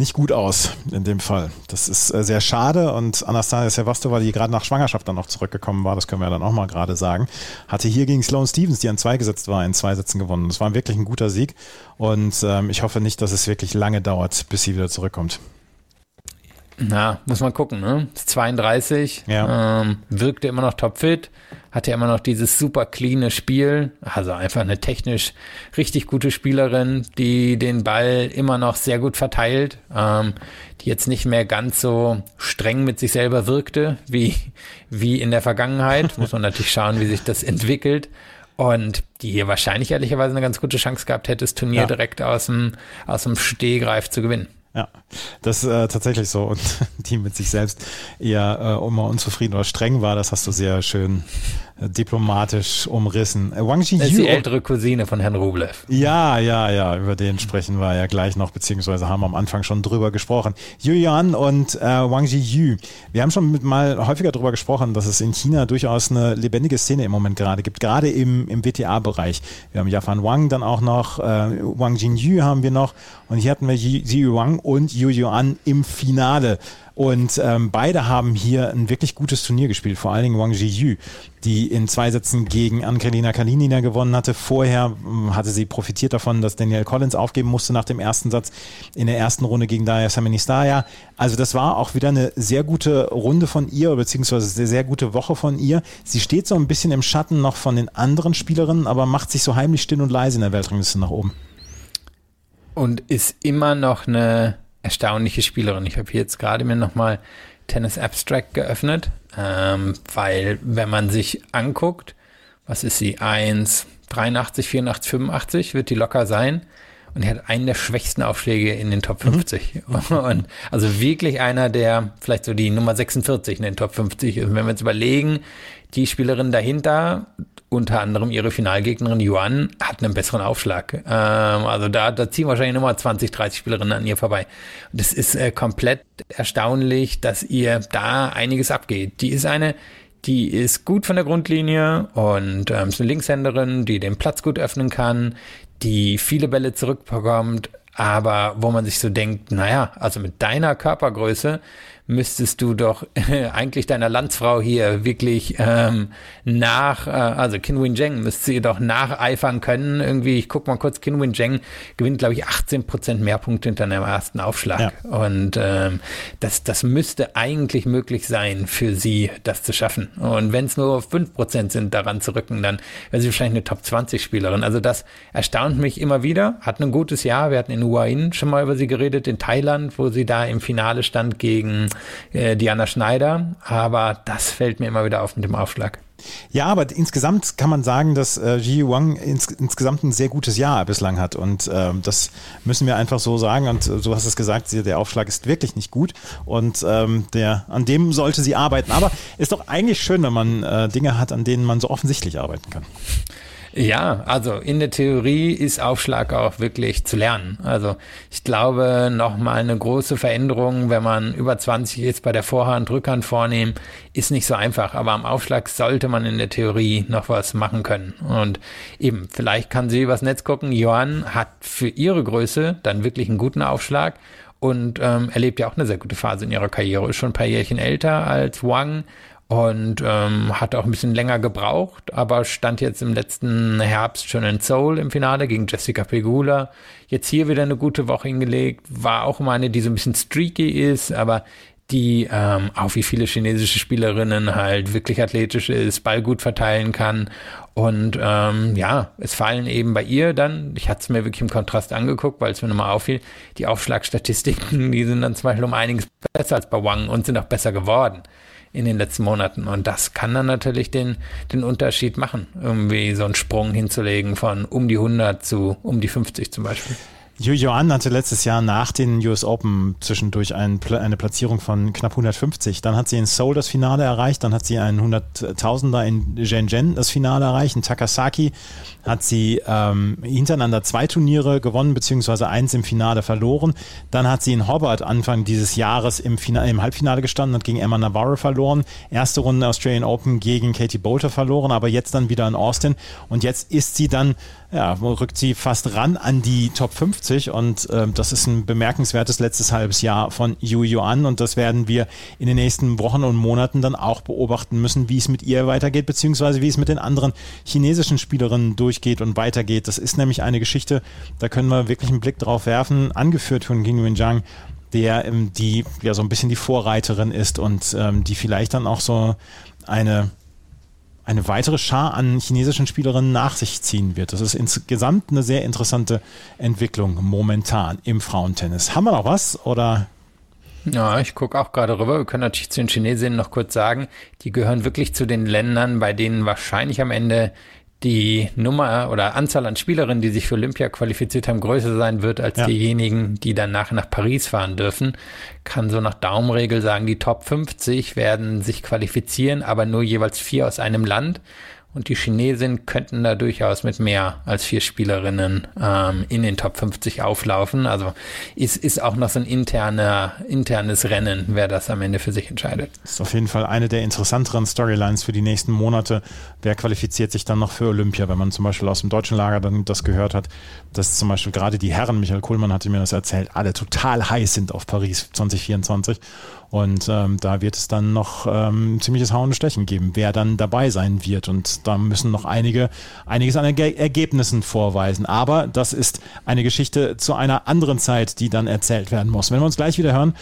nicht gut aus in dem Fall. Das ist äh, sehr schade und Anastasia Sevastova, die gerade nach Schwangerschaft dann noch zurückgekommen war, das können wir dann auch mal gerade sagen, hatte hier gegen Sloane Stevens, die an zwei gesetzt war, in zwei Sätzen gewonnen. Das war wirklich ein guter Sieg und ähm, ich hoffe nicht, dass es wirklich lange dauert, bis sie wieder zurückkommt. Na, muss man gucken, ne? 32, ja. ähm, wirkte immer noch topfit, hatte immer noch dieses super cleane Spiel, also einfach eine technisch richtig gute Spielerin, die den Ball immer noch sehr gut verteilt, ähm, die jetzt nicht mehr ganz so streng mit sich selber wirkte, wie, wie in der Vergangenheit. (laughs) muss man natürlich schauen, wie sich das entwickelt. Und die hier wahrscheinlich ehrlicherweise eine ganz gute Chance gehabt hätte, das Turnier ja. direkt aus dem, aus dem Stehgreif zu gewinnen. Ja, das ist äh, tatsächlich so. Und (laughs) die mit sich selbst eher äh, immer unzufrieden oder streng war, das hast du sehr schön diplomatisch umrissen. Äh, Wang Ji das ist die ältere Cousine von Herrn Rublev. Ja, ja, ja, über den sprechen wir ja gleich noch, beziehungsweise haben wir am Anfang schon drüber gesprochen. Yu Yuan und äh, Wang Yu. Wir haben schon mal häufiger darüber gesprochen, dass es in China durchaus eine lebendige Szene im Moment gerade gibt, gerade im, im WTA-Bereich. Wir haben Yafan Wang dann auch noch, äh, Wang Yu haben wir noch und hier hatten wir Yu Wang und Yu Yuan im Finale. Und ähm, beide haben hier ein wirklich gutes Turnier gespielt, vor allen Dingen Wang Jiyu, die in zwei Sätzen gegen Angelina Kalinina gewonnen hatte. Vorher ähm, hatte sie profitiert davon, dass Danielle Collins aufgeben musste nach dem ersten Satz in der ersten Runde gegen Daya Samanistaya. Also das war auch wieder eine sehr gute Runde von ihr, beziehungsweise eine sehr gute Woche von ihr. Sie steht so ein bisschen im Schatten noch von den anderen Spielerinnen, aber macht sich so heimlich still und leise in der Weltrangliste nach oben. Und ist immer noch eine erstaunliche Spielerin. Ich habe jetzt gerade mir nochmal Tennis Abstract geöffnet, ähm, weil wenn man sich anguckt, was ist sie? 1, 83, 84, 85 wird die locker sein. Und er hat einen der schwächsten Aufschläge in den Top 50. Mhm. (laughs) Und also wirklich einer, der vielleicht so die Nummer 46 in den Top 50 ist. Und wenn wir jetzt überlegen, die Spielerin dahinter, unter anderem ihre Finalgegnerin Yuan, hat einen besseren Aufschlag. Ähm, also da, da ziehen wahrscheinlich nochmal 20, 30 Spielerinnen an ihr vorbei. Und das ist äh, komplett erstaunlich, dass ihr da einiges abgeht. Die ist eine, die ist gut von der Grundlinie und ähm, ist eine Linkshänderin, die den Platz gut öffnen kann, die viele Bälle zurückbekommt, aber wo man sich so denkt, naja, also mit deiner Körpergröße müsstest du doch äh, eigentlich deiner Landsfrau hier wirklich ähm, nach, äh, also Kinwin Zheng müsste sie doch nacheifern können. Irgendwie, ich guck mal kurz, Kinwin Zheng gewinnt, glaube ich, 18 Prozent mehr Punkte hinter dem ersten Aufschlag. Ja. Und ähm, das, das müsste eigentlich möglich sein für sie, das zu schaffen. Und wenn es nur 5 Prozent sind, daran zu rücken, dann wäre sie wahrscheinlich eine Top 20 Spielerin. Also das erstaunt mich immer wieder. Hat ein gutes Jahr. Wir hatten in Huayin schon mal über sie geredet, in Thailand, wo sie da im Finale stand gegen äh, Diana Schneider, aber das fällt mir immer wieder auf mit dem Aufschlag. Ja, aber insgesamt kann man sagen, dass äh, Ji Wang ins, insgesamt ein sehr gutes Jahr bislang hat. Und äh, das müssen wir einfach so sagen. Und äh, du hast es gesagt, der Aufschlag ist wirklich nicht gut. Und ähm, der, an dem sollte sie arbeiten. Aber ist doch eigentlich schön, wenn man äh, Dinge hat, an denen man so offensichtlich arbeiten kann. Ja, also in der Theorie ist Aufschlag auch wirklich zu lernen. Also ich glaube, nochmal eine große Veränderung, wenn man über 20 ist, bei der Vorhand, Rückhand vornehmen, ist nicht so einfach. Aber am Aufschlag sollte man in der Theorie noch was machen können. Und eben, vielleicht kann sie übers Netz gucken. Johann hat für ihre Größe dann wirklich einen guten Aufschlag und ähm, erlebt ja auch eine sehr gute Phase in ihrer Karriere. Ist schon ein paar Jährchen älter als Wang, und ähm, hat auch ein bisschen länger gebraucht, aber stand jetzt im letzten Herbst schon in Seoul im Finale gegen Jessica Pegula. Jetzt hier wieder eine gute Woche hingelegt, war auch mal eine, die so ein bisschen streaky ist, aber die ähm, auch wie viele chinesische Spielerinnen halt wirklich athletisch ist, Ball gut verteilen kann. Und ähm, ja, es fallen eben bei ihr dann, ich hatte es mir wirklich im Kontrast angeguckt, weil es mir nochmal auffiel, die Aufschlagstatistiken, die sind dann zum Beispiel um einiges besser als bei Wang und sind auch besser geworden in den letzten Monaten. Und das kann dann natürlich den, den Unterschied machen, irgendwie so einen Sprung hinzulegen von um die 100 zu um die 50 zum Beispiel. Yu Yuan hatte letztes Jahr nach den US Open zwischendurch ein, eine Platzierung von knapp 150. Dann hat sie in Seoul das Finale erreicht, dann hat sie einen 100.000er in Shenzhen das Finale erreicht. In Takasaki hat sie ähm, hintereinander zwei Turniere gewonnen, beziehungsweise eins im Finale verloren. Dann hat sie in Hobart Anfang dieses Jahres im, Finale, im Halbfinale gestanden, hat gegen Emma Navarro verloren. Erste Runde Australian Open gegen Katie Bolter verloren, aber jetzt dann wieder in Austin. Und jetzt ist sie dann ja, rückt sie fast ran an die Top 50 und äh, das ist ein bemerkenswertes letztes halbes Jahr von Yu Yuan und das werden wir in den nächsten Wochen und Monaten dann auch beobachten müssen, wie es mit ihr weitergeht, beziehungsweise wie es mit den anderen chinesischen Spielerinnen durchgeht und weitergeht. Das ist nämlich eine Geschichte, da können wir wirklich einen Blick drauf werfen, angeführt von Qin Wenjiang, der ähm, die ja so ein bisschen die Vorreiterin ist und ähm, die vielleicht dann auch so eine eine weitere Schar an chinesischen Spielerinnen nach sich ziehen wird. Das ist insgesamt eine sehr interessante Entwicklung momentan im Frauentennis. Haben wir noch was oder ja, ich gucke auch gerade rüber. Wir können natürlich zu den Chinesinnen noch kurz sagen, die gehören wirklich zu den Ländern, bei denen wahrscheinlich am Ende die Nummer oder Anzahl an Spielerinnen, die sich für Olympia qualifiziert haben, größer sein wird als ja. diejenigen, die danach nach Paris fahren dürfen. Kann so nach Daumenregel sagen, die Top 50 werden sich qualifizieren, aber nur jeweils vier aus einem Land. Und die Chinesen könnten da durchaus mit mehr als vier Spielerinnen ähm, in den Top 50 auflaufen. Also ist, ist auch noch so ein interner, internes Rennen, wer das am Ende für sich entscheidet. Das ist auf jeden Fall eine der interessanteren Storylines für die nächsten Monate. Wer qualifiziert sich dann noch für Olympia, wenn man zum Beispiel aus dem deutschen Lager dann das gehört hat, dass zum Beispiel gerade die Herren, Michael Kohlmann hatte mir das erzählt, alle total heiß sind auf Paris 2024 und ähm, da wird es dann noch ähm, ziemliches Hauen und Stechen geben, wer dann dabei sein wird. Und da müssen noch einige, einiges an Erge Ergebnissen vorweisen. Aber das ist eine Geschichte zu einer anderen Zeit, die dann erzählt werden muss. Wenn wir uns gleich wieder hören,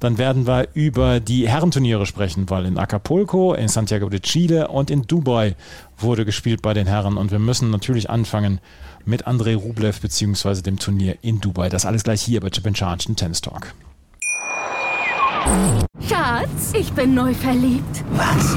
dann werden wir über die Herrenturniere sprechen, weil in Acapulco, in Santiago de Chile und in Dubai wurde gespielt bei den Herren. Und wir müssen natürlich anfangen mit Andrei Rublev beziehungsweise dem Turnier in Dubai. Das alles gleich hier bei Chip Charge Tennis Talk. Schatz, ich bin neu verliebt. Was?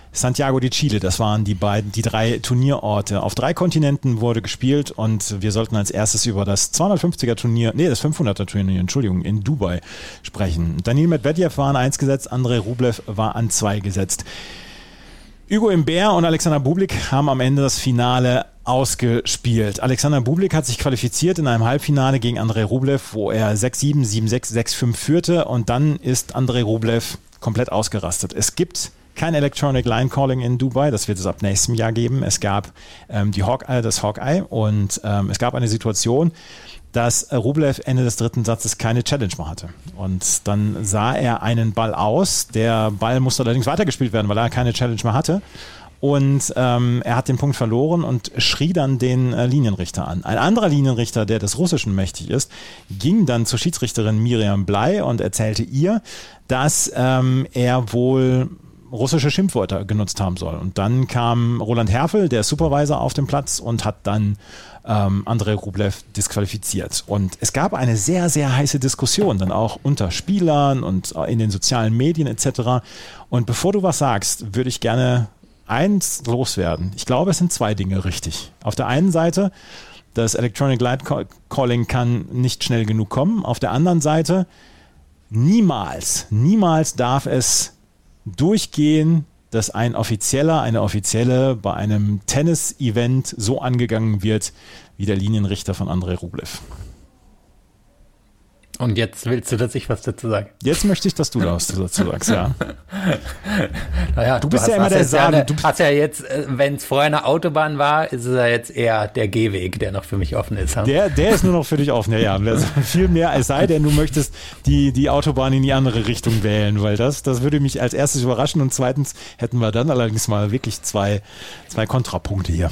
Santiago de Chile, das waren die beiden, die drei Turnierorte. Auf drei Kontinenten wurde gespielt und wir sollten als erstes über das 250er Turnier, nee, das 500er Turnier, Entschuldigung, in Dubai sprechen. Daniel Medvedev war an eins gesetzt, Andrei Rublev war an zwei gesetzt. Hugo Imbert und Alexander Bublik haben am Ende das Finale ausgespielt. Alexander Bublik hat sich qualifiziert in einem Halbfinale gegen Andrei Rublev, wo er 6-7, 7-6, 6-5 führte und dann ist Andrei Rublev komplett ausgerastet. Es gibt kein Electronic Line Calling in Dubai, das wird es ab nächstem Jahr geben. Es gab ähm, die Hawkeye, das Hawkeye und ähm, es gab eine Situation, dass Rublev Ende des dritten Satzes keine Challenge mehr hatte. Und dann sah er einen Ball aus. Der Ball musste allerdings weitergespielt werden, weil er keine Challenge mehr hatte. Und ähm, er hat den Punkt verloren und schrie dann den äh, Linienrichter an. Ein anderer Linienrichter, der des Russischen mächtig ist, ging dann zur Schiedsrichterin Miriam Blei und erzählte ihr, dass ähm, er wohl russische Schimpfwörter genutzt haben soll. Und dann kam Roland Herfel, der Supervisor, auf den Platz und hat dann ähm, Andrei Rublev disqualifiziert. Und es gab eine sehr, sehr heiße Diskussion, dann auch unter Spielern und in den sozialen Medien etc. Und bevor du was sagst, würde ich gerne eins loswerden. Ich glaube, es sind zwei Dinge richtig. Auf der einen Seite, das Electronic Light Calling kann nicht schnell genug kommen. Auf der anderen Seite, niemals, niemals darf es durchgehen, dass ein Offizieller, eine Offizielle bei einem Tennis-Event so angegangen wird wie der Linienrichter von Andrei Rublev. Und jetzt willst du, dass ich was dazu sage? Jetzt möchte ich, dass du was dazu sagst, ja. (laughs) naja, du, bist du hast, ja immer der Sahne. Du hast ja jetzt, äh, wenn es vorher eine Autobahn war, ist es ja jetzt eher der Gehweg, der noch für mich offen ist. Der, der ist nur noch für dich offen, ja, ja. (laughs) Also viel mehr, es sei denn, du möchtest die, die Autobahn in die andere Richtung wählen, weil das, das würde mich als erstes überraschen und zweitens hätten wir dann allerdings mal wirklich zwei, zwei Kontrapunkte hier.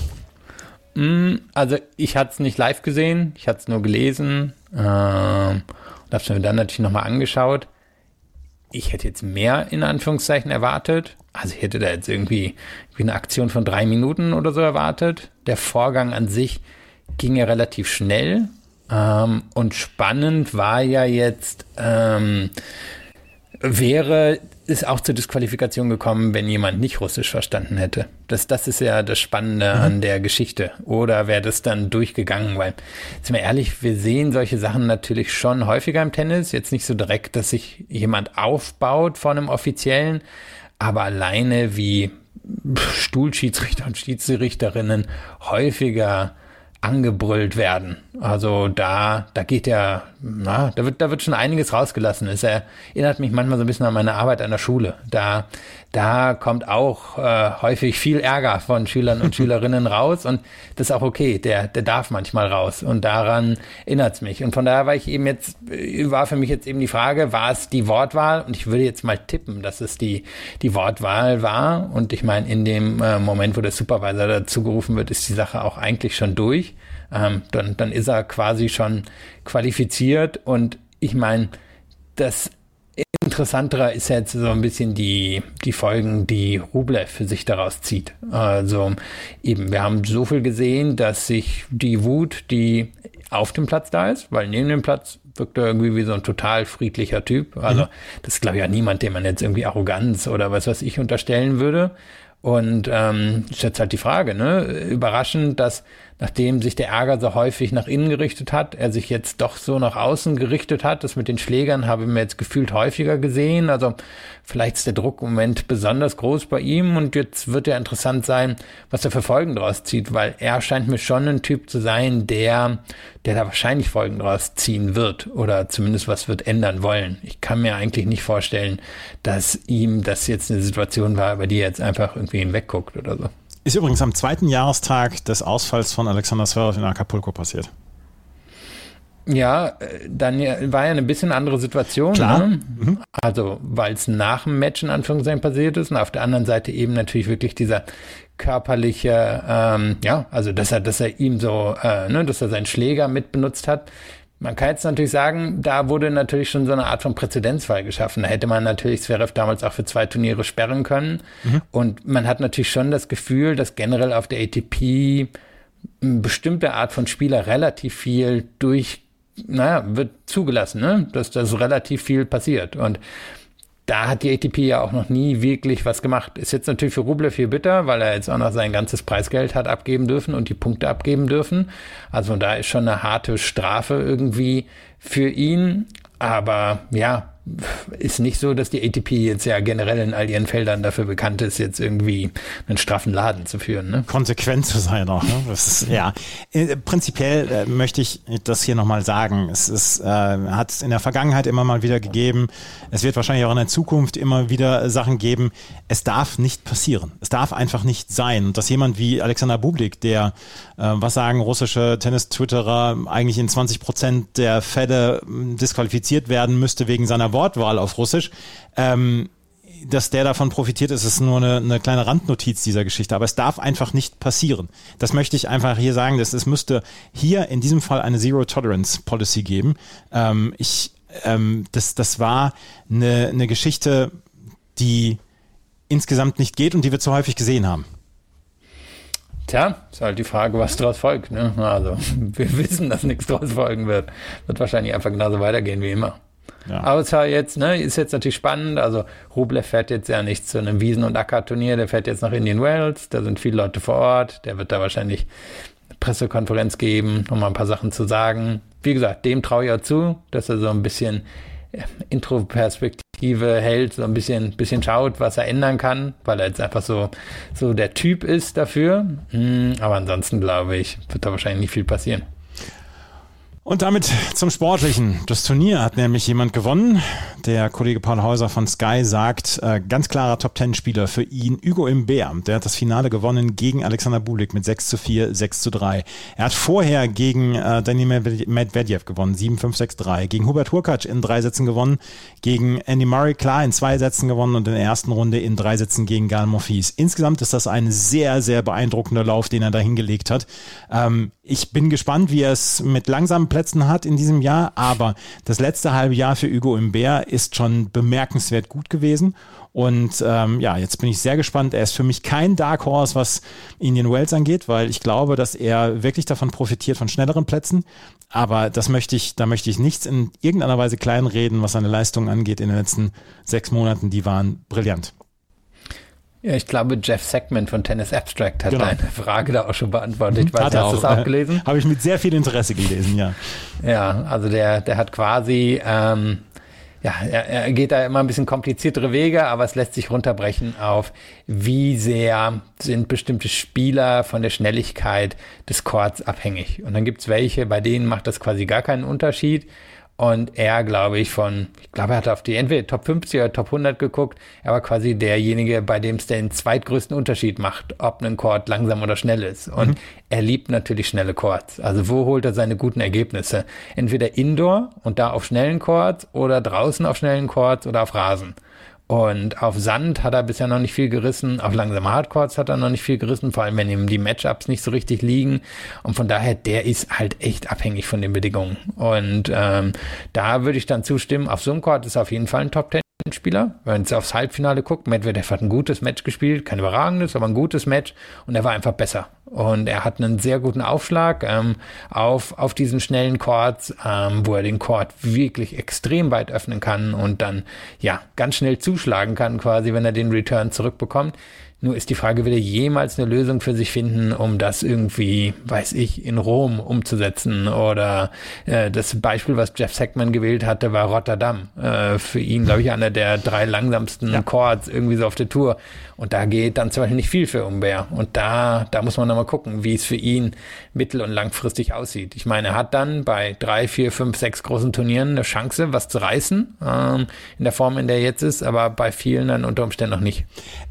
Mm, also ich hatte es nicht live gesehen, ich hatte es nur gelesen. Ähm, und habe es mir dann natürlich nochmal angeschaut. Ich hätte jetzt mehr in Anführungszeichen erwartet. Also ich hätte da jetzt irgendwie, eine Aktion von drei Minuten oder so erwartet. Der Vorgang an sich ging ja relativ schnell. Ähm, und spannend war ja jetzt, ähm, wäre es auch zur Disqualifikation gekommen, wenn jemand nicht Russisch verstanden hätte. Das, das ist ja das Spannende mhm. an der Geschichte. Oder wäre das dann durchgegangen? Weil, sind wir ehrlich, wir sehen solche Sachen natürlich schon häufiger im Tennis. Jetzt nicht so direkt, dass sich jemand aufbaut von einem Offiziellen, aber alleine wie Stuhlschiedsrichter und Schiedsrichterinnen häufiger angebrüllt werden. Also da, da geht ja, na, da wird, da wird schon einiges rausgelassen. Es erinnert mich manchmal so ein bisschen an meine Arbeit an der Schule. Da da kommt auch äh, häufig viel Ärger von Schülern und (laughs) Schülerinnen raus und das ist auch okay, der, der darf manchmal raus und daran erinnert es mich. Und von daher war ich eben jetzt, äh, war für mich jetzt eben die Frage, war es die Wortwahl? Und ich würde jetzt mal tippen, dass es die, die Wortwahl war. Und ich meine, in dem äh, Moment, wo der Supervisor dazu gerufen wird, ist die Sache auch eigentlich schon durch. Ähm, dann, dann ist er quasi schon qualifiziert und ich meine, das Interessanterer ist jetzt so ein bisschen die, die Folgen, die Rublev für sich daraus zieht. Also eben, wir haben so viel gesehen, dass sich die Wut, die auf dem Platz da ist, weil neben dem Platz wirkt er irgendwie wie so ein total friedlicher Typ. Also mhm. das ist, glaube ich, ja niemand, dem man jetzt irgendwie Arroganz oder was weiß ich unterstellen würde. Und ähm, ist jetzt halt die Frage, ne? Überraschend, dass nachdem sich der Ärger so häufig nach innen gerichtet hat, er sich jetzt doch so nach außen gerichtet hat. Das mit den Schlägern habe ich mir jetzt gefühlt häufiger gesehen. Also vielleicht ist der Druck im Moment besonders groß bei ihm und jetzt wird ja interessant sein, was er für Folgen daraus zieht, weil er scheint mir schon ein Typ zu sein, der, der da wahrscheinlich Folgen daraus ziehen wird oder zumindest was wird ändern wollen. Ich kann mir eigentlich nicht vorstellen, dass ihm das jetzt eine Situation war, bei die er jetzt einfach irgendwie hinwegguckt oder so. Ist übrigens am zweiten Jahrestag des Ausfalls von Alexander Zverev in Acapulco passiert. Ja, äh, dann war ja eine bisschen andere Situation. Klar. Ne? Mhm. Also, weil es nach dem Match in Anführungszeichen passiert ist und auf der anderen Seite eben natürlich wirklich dieser körperliche, ähm, ja, also dass er, dass er ihm so, äh, ne, dass er seinen Schläger mit benutzt hat. Man kann jetzt natürlich sagen, da wurde natürlich schon so eine Art von Präzedenzfall geschaffen. Da hätte man natürlich Zverev damals auch für zwei Turniere sperren können. Mhm. Und man hat natürlich schon das Gefühl, dass generell auf der ATP eine bestimmte Art von Spieler relativ viel durch, naja, wird zugelassen, ne? dass das relativ viel passiert. Und da hat die ATP ja auch noch nie wirklich was gemacht. Ist jetzt natürlich für Rublev viel bitter, weil er jetzt auch noch sein ganzes Preisgeld hat abgeben dürfen und die Punkte abgeben dürfen. Also da ist schon eine harte Strafe irgendwie für ihn. Aber ja, ist nicht so, dass die ATP jetzt ja generell in all ihren Feldern dafür bekannt ist, jetzt irgendwie einen straffen Laden zu führen. Ne? Konsequent zu sein auch. Ne? Ist, ja, äh, prinzipiell äh, möchte ich das hier nochmal sagen. Es ist, äh, hat es in der Vergangenheit immer mal wieder gegeben. Es wird wahrscheinlich auch in der Zukunft immer wieder Sachen geben. Es darf nicht passieren. Es darf einfach nicht sein, dass jemand wie Alexander Bublik, der, äh, was sagen russische Tennis-Twitterer, eigentlich in 20 Prozent der Fälle disqualifiziert werden müsste wegen seiner Wortwahl auf Russisch. Ähm, dass der davon profitiert, ist es nur eine, eine kleine Randnotiz dieser Geschichte. Aber es darf einfach nicht passieren. Das möchte ich einfach hier sagen. Dass es müsste hier in diesem Fall eine Zero Tolerance Policy geben. Ähm, ich, ähm, das, das war eine, eine Geschichte, die insgesamt nicht geht und die wir zu häufig gesehen haben. Tja, ist halt die Frage, was daraus folgt. Ne? Also, (laughs) wir wissen, dass nichts daraus folgen wird. Wird wahrscheinlich einfach genauso weitergehen wie immer. Ja. Außer jetzt, ne, ist jetzt natürlich spannend. Also Rublev fährt jetzt ja nicht zu einem Wiesen- und Ackerturnier, der fährt jetzt nach Indian Wells, da sind viele Leute vor Ort, der wird da wahrscheinlich eine Pressekonferenz geben, nochmal ein paar Sachen zu sagen. Wie gesagt, dem traue ich auch zu, dass er so ein bisschen Intro-Perspektive hält, so ein bisschen, bisschen schaut, was er ändern kann, weil er jetzt einfach so, so der Typ ist dafür. Hm, aber ansonsten glaube ich, wird da wahrscheinlich nicht viel passieren. Und damit zum Sportlichen. Das Turnier hat nämlich jemand gewonnen. Der Kollege Paul Häuser von Sky sagt, äh, ganz klarer Top-10-Spieler für ihn, Hugo Imbert. Der hat das Finale gewonnen gegen Alexander Bulik mit 6 zu 4, 6 zu 3. Er hat vorher gegen äh, Daniel Medvedev gewonnen, 7, 5, 6, 3. Gegen Hubert Hurkacz in drei Sätzen gewonnen. Gegen Andy Murray klar in zwei Sätzen gewonnen und in der ersten Runde in drei Sätzen gegen Gal Monfils. Insgesamt ist das ein sehr, sehr beeindruckender Lauf, den er da hingelegt hat. Ähm, ich bin gespannt, wie er es mit langsamen Plätzen hat in diesem Jahr, aber das letzte halbe Jahr für Hugo Imbert ist schon bemerkenswert gut gewesen. Und ähm, ja, jetzt bin ich sehr gespannt. Er ist für mich kein Dark Horse, was Indian Wells angeht, weil ich glaube, dass er wirklich davon profitiert von schnelleren Plätzen. Aber das möchte ich, da möchte ich nichts in irgendeiner Weise kleinreden, was seine Leistungen angeht in den letzten sechs Monaten. Die waren brillant. Ja, ich glaube, Jeff Sackman von Tennis Abstract hat genau. deine Frage da auch schon beantwortet. Ich weiß, hat hast du es auch gelesen? Habe ich mit sehr viel Interesse gelesen, ja. Ja, also der, der hat quasi, ähm, ja, er, er geht da immer ein bisschen kompliziertere Wege, aber es lässt sich runterbrechen auf, wie sehr sind bestimmte Spieler von der Schnelligkeit des Chords abhängig. Und dann gibt's welche, bei denen macht das quasi gar keinen Unterschied. Und er, glaube ich, von, ich glaube, er hat auf die entweder Top 50 oder Top 100 geguckt. Er war quasi derjenige, bei dem es den zweitgrößten Unterschied macht, ob ein Chord langsam oder schnell ist. Und mhm. er liebt natürlich schnelle Chords. Also wo holt er seine guten Ergebnisse? Entweder Indoor und da auf schnellen Chords oder draußen auf schnellen Chords oder auf Rasen. Und auf Sand hat er bisher noch nicht viel gerissen, auf langsame Hardcourts hat er noch nicht viel gerissen, vor allem wenn ihm die Matchups nicht so richtig liegen. Und von daher, der ist halt echt abhängig von den Bedingungen. Und ähm, da würde ich dann zustimmen, auf so einem Court ist auf jeden Fall ein Top Ten. Spieler, wenn jetzt aufs Halbfinale guckt, Medvedev hat ein gutes Match gespielt, kein überragendes, aber ein gutes Match und er war einfach besser. Und er hat einen sehr guten Aufschlag ähm, auf, auf diesen schnellen Chords, ähm, wo er den Chord wirklich extrem weit öffnen kann und dann ja ganz schnell zuschlagen kann, quasi, wenn er den Return zurückbekommt. Nur ist die Frage, will er jemals eine Lösung für sich finden, um das irgendwie, weiß ich, in Rom umzusetzen? Oder äh, das Beispiel, was Jeff Sackman gewählt hatte, war Rotterdam. Äh, für ihn, glaube ich, einer der drei langsamsten ja. Chords irgendwie so auf der Tour. Und da geht dann zum Beispiel nicht viel für Umber. Und da, da muss man nochmal gucken, wie es für ihn mittel- und langfristig aussieht. Ich meine, er hat dann bei drei, vier, fünf, sechs großen Turnieren eine Chance, was zu reißen, ähm, in der Form, in der er jetzt ist, aber bei vielen dann unter Umständen noch nicht.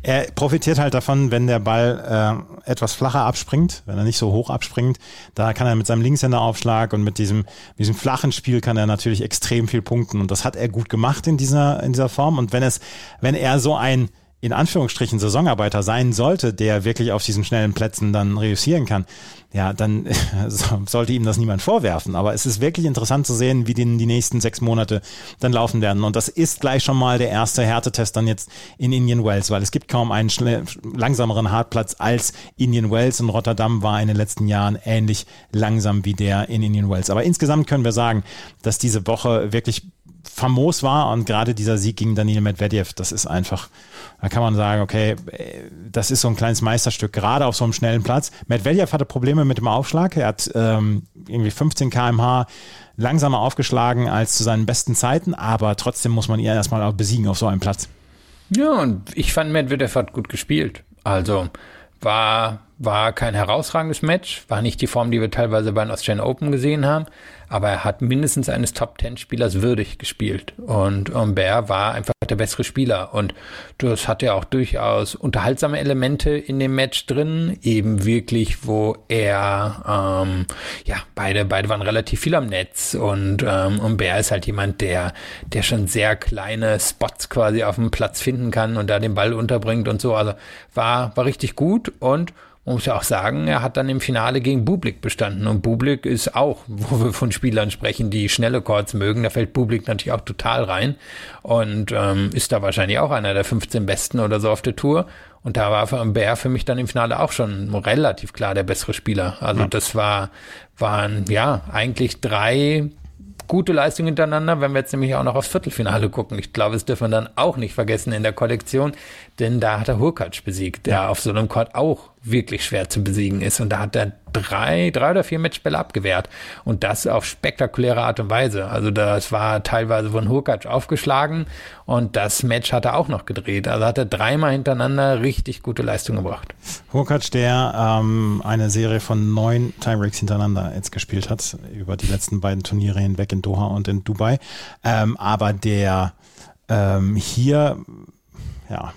Er profitiert halt davon, wenn der Ball äh, etwas flacher abspringt, wenn er nicht so hoch abspringt. Da kann er mit seinem Linkshänderaufschlag und mit diesem, diesem flachen Spiel kann er natürlich extrem viel punkten. Und das hat er gut gemacht in dieser, in dieser Form. Und wenn es, wenn er so ein in Anführungsstrichen Saisonarbeiter sein sollte, der wirklich auf diesen schnellen Plätzen dann reüssieren kann, ja, dann (laughs) sollte ihm das niemand vorwerfen. Aber es ist wirklich interessant zu sehen, wie die, die nächsten sechs Monate dann laufen werden. Und das ist gleich schon mal der erste Härtetest dann jetzt in Indian Wells, weil es gibt kaum einen langsameren Hartplatz als Indian Wells und Rotterdam war in den letzten Jahren ähnlich langsam wie der in Indian Wells. Aber insgesamt können wir sagen, dass diese Woche wirklich famos war und gerade dieser Sieg gegen Daniel Medvedev, das ist einfach, da kann man sagen, okay, das ist so ein kleines Meisterstück, gerade auf so einem schnellen Platz. Medvedev hatte Probleme mit dem Aufschlag, er hat ähm, irgendwie 15 kmh langsamer aufgeschlagen als zu seinen besten Zeiten, aber trotzdem muss man ihn erstmal auch besiegen auf so einem Platz. Ja, und ich fand Medvedev hat gut gespielt. Also war, war kein herausragendes Match, war nicht die Form, die wir teilweise bei den Australian Open gesehen haben, aber er hat mindestens eines Top-10-Spielers würdig gespielt. Und Humbert war einfach der bessere Spieler. Und das hat ja auch durchaus unterhaltsame Elemente in dem Match drin, eben wirklich, wo er, ähm, ja, beide, beide waren relativ viel am Netz. Und ähm, Humbert ist halt jemand, der, der schon sehr kleine Spots quasi auf dem Platz finden kann und da den Ball unterbringt und so. Also war, war richtig gut und man muss ja auch sagen, er hat dann im Finale gegen Bublik bestanden. Und Bublik ist auch, (laughs) wo wir von Spielern sprechen, die schnelle Chords mögen, da fällt Bublik natürlich auch total rein. Und ähm, ist da wahrscheinlich auch einer der 15 Besten oder so auf der Tour. Und da war für Bär für mich dann im Finale auch schon relativ klar der bessere Spieler. Also ja. das war, waren ja eigentlich drei gute Leistung hintereinander, wenn wir jetzt nämlich auch noch aufs Viertelfinale gucken. Ich glaube, das dürfen wir dann auch nicht vergessen in der Kollektion, denn da hat er Hurkacz besiegt, der ja. auf so einem Court auch wirklich schwer zu besiegen ist. Und da hat er drei, drei oder vier Matchbälle abgewehrt. Und das auf spektakuläre Art und Weise. Also das war teilweise von Hurkacz aufgeschlagen und das Match hat er auch noch gedreht. Also hat er dreimal hintereinander richtig gute Leistung gebracht. Hurkacz, der ähm, eine Serie von neun Tiebreaks hintereinander jetzt gespielt hat, über die letzten beiden Turniere hinweg in Doha und in Dubai. Ähm, aber der ähm, hier, ja,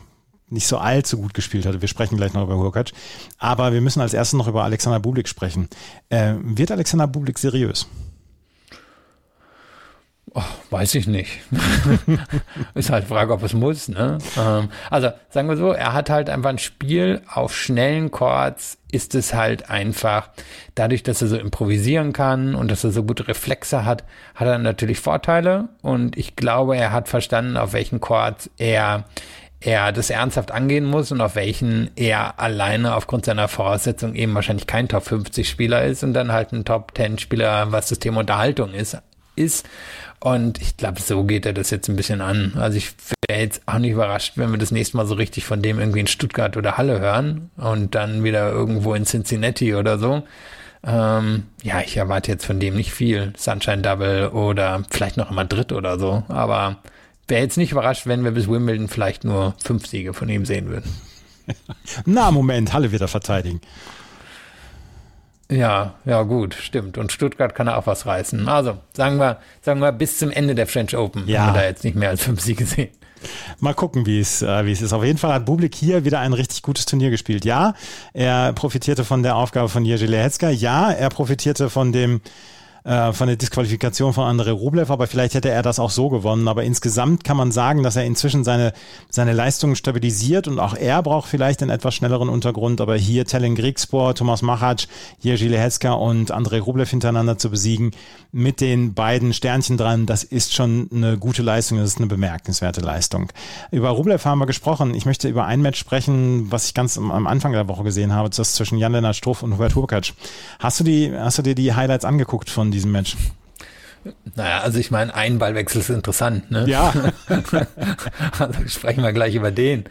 nicht so allzu gut gespielt hatte. Wir sprechen gleich noch über Hurkacz. Aber wir müssen als erstes noch über Alexander Bublik sprechen. Äh, wird Alexander Bublik seriös? Oh, weiß ich nicht. (laughs) ist halt Frage, ob es muss. Ne? Ähm, also sagen wir so, er hat halt einfach ein Spiel auf schnellen Chords, ist es halt einfach, dadurch, dass er so improvisieren kann und dass er so gute Reflexe hat, hat er natürlich Vorteile. Und ich glaube, er hat verstanden, auf welchen Chords er er das ernsthaft angehen muss und auf welchen er alleine aufgrund seiner Voraussetzung eben wahrscheinlich kein Top 50 Spieler ist und dann halt ein Top 10 Spieler, was das Thema Unterhaltung ist, ist. Und ich glaube, so geht er das jetzt ein bisschen an. Also ich wäre jetzt auch nicht überrascht, wenn wir das nächste Mal so richtig von dem irgendwie in Stuttgart oder Halle hören und dann wieder irgendwo in Cincinnati oder so. Ähm, ja, ich erwarte jetzt von dem nicht viel. Sunshine Double oder vielleicht noch in Madrid oder so. Aber wäre jetzt nicht überrascht, wenn wir bis Wimbledon vielleicht nur fünf Siege von ihm sehen würden. (laughs) Na, Moment, Halle wird er verteidigen. Ja, ja, gut, stimmt. Und Stuttgart kann er auch was reißen. Also, sagen wir, sagen wir bis zum Ende der French Open ja. haben wir da jetzt nicht mehr als fünf Siege sehen. Mal gucken, wie es, äh, wie es ist. Auf jeden Fall hat Bublik hier wieder ein richtig gutes Turnier gespielt. Ja, er profitierte von der Aufgabe von Jerzy Lehetzka. Ja, er profitierte von dem äh, von der Disqualifikation von André Rublev, aber vielleicht hätte er das auch so gewonnen. Aber insgesamt kann man sagen, dass er inzwischen seine, seine Leistungen stabilisiert und auch er braucht vielleicht einen etwas schnelleren Untergrund. Aber hier Tellen Griegspor, Thomas Machac, Jerzy Leheska und André Rublev hintereinander zu besiegen, mit den beiden Sternchen dran, das ist schon eine gute Leistung, das ist eine bemerkenswerte Leistung. Über Rublev haben wir gesprochen. Ich möchte über ein Match sprechen, was ich ganz am Anfang der Woche gesehen habe, das zwischen Jan-Lennart Struff und Hubert Hurkacz. Hast du die, hast du dir die Highlights angeguckt von diesem Match? Naja, also ich meine, ein Ballwechsel ist interessant, ne? Ja. (laughs) also sprechen wir gleich über den.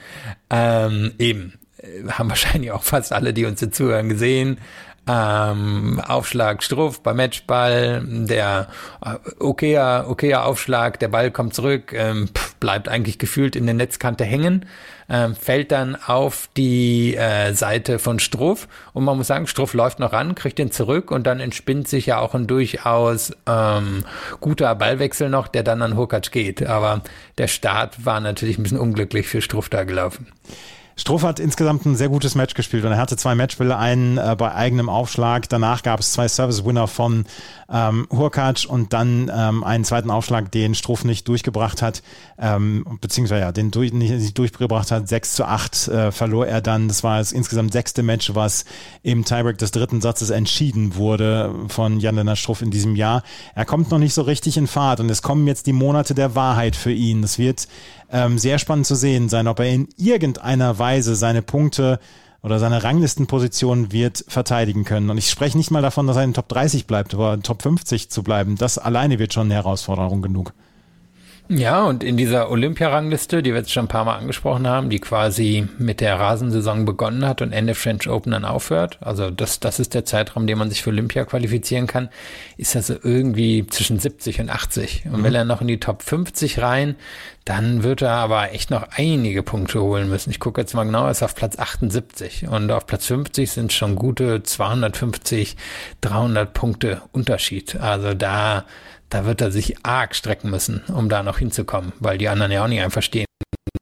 Ähm, eben, äh, haben wahrscheinlich auch fast alle, die uns hier zuhören, gesehen. Ähm, Aufschlag Struff beim Matchball, der äh, okayer, okayer Aufschlag, der Ball kommt zurück, ähm, pff, bleibt eigentlich gefühlt in der Netzkante hängen ähm, fällt dann auf die äh, Seite von Struff und man muss sagen, Struff läuft noch ran, kriegt den zurück und dann entspinnt sich ja auch ein durchaus ähm, guter Ballwechsel noch, der dann an Hurkacz geht. Aber der Start war natürlich ein bisschen unglücklich für Struff da gelaufen. Struff hat insgesamt ein sehr gutes Match gespielt und er hatte zwei Matchbälle, einen äh, bei eigenem Aufschlag. Danach gab es zwei Service-Winner von ähm, Hurkacz und dann ähm, einen zweiten Aufschlag, den Struff nicht durchgebracht hat, ähm, beziehungsweise ja, den durch, nicht, nicht durchgebracht hat. 6 zu 8 äh, verlor er dann. Das war das insgesamt sechste Match, was im Tiebreak des dritten Satzes entschieden wurde von Jan-Lennart Struff in diesem Jahr. Er kommt noch nicht so richtig in Fahrt und es kommen jetzt die Monate der Wahrheit für ihn. Das wird ähm, sehr spannend zu sehen sein, ob er in irgendeiner Weise seine Punkte oder seine Ranglistenposition wird verteidigen können. Und ich spreche nicht mal davon, dass er in Top 30 bleibt, aber Top 50 zu bleiben. Das alleine wird schon eine Herausforderung genug. Ja, und in dieser Olympia-Rangliste, die wir jetzt schon ein paar Mal angesprochen haben, die quasi mit der Rasensaison begonnen hat und Ende French Open dann aufhört, also das, das ist der Zeitraum, den man sich für Olympia qualifizieren kann, ist also irgendwie zwischen 70 und 80. Und mhm. will er noch in die Top 50 rein, dann wird er aber echt noch einige Punkte holen müssen. Ich gucke jetzt mal genau, er ist auf Platz 78 und auf Platz 50 sind schon gute 250, 300 Punkte Unterschied. Also da da wird er sich arg strecken müssen, um da noch hinzukommen, weil die anderen ja auch nicht einfach stehen.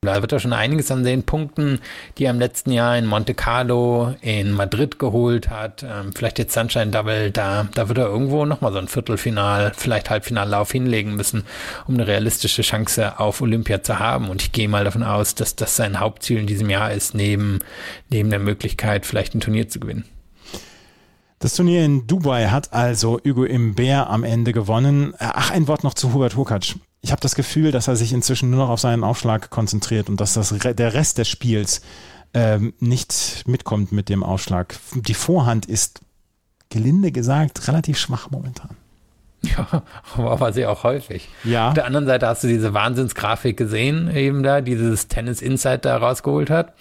Da wird er schon einiges an den Punkten, die er im letzten Jahr in Monte Carlo, in Madrid geholt hat, ähm, vielleicht jetzt Sunshine Double, da, da wird er irgendwo nochmal so ein Viertelfinal, vielleicht Halbfinallauf hinlegen müssen, um eine realistische Chance auf Olympia zu haben. Und ich gehe mal davon aus, dass das sein Hauptziel in diesem Jahr ist, neben, neben der Möglichkeit, vielleicht ein Turnier zu gewinnen. Das Turnier in Dubai hat also Hugo Imbert am Ende gewonnen. Ach, ein Wort noch zu Hubert Hurkacz. Ich habe das Gefühl, dass er sich inzwischen nur noch auf seinen Aufschlag konzentriert und dass das, der Rest des Spiels ähm, nicht mitkommt mit dem Aufschlag. Die Vorhand ist, gelinde gesagt, relativ schwach momentan. (laughs) Ja, aber sie auch häufig. Ja. Auf der anderen Seite hast du diese Wahnsinnsgrafik gesehen, eben da, dieses Tennis Insight da rausgeholt hat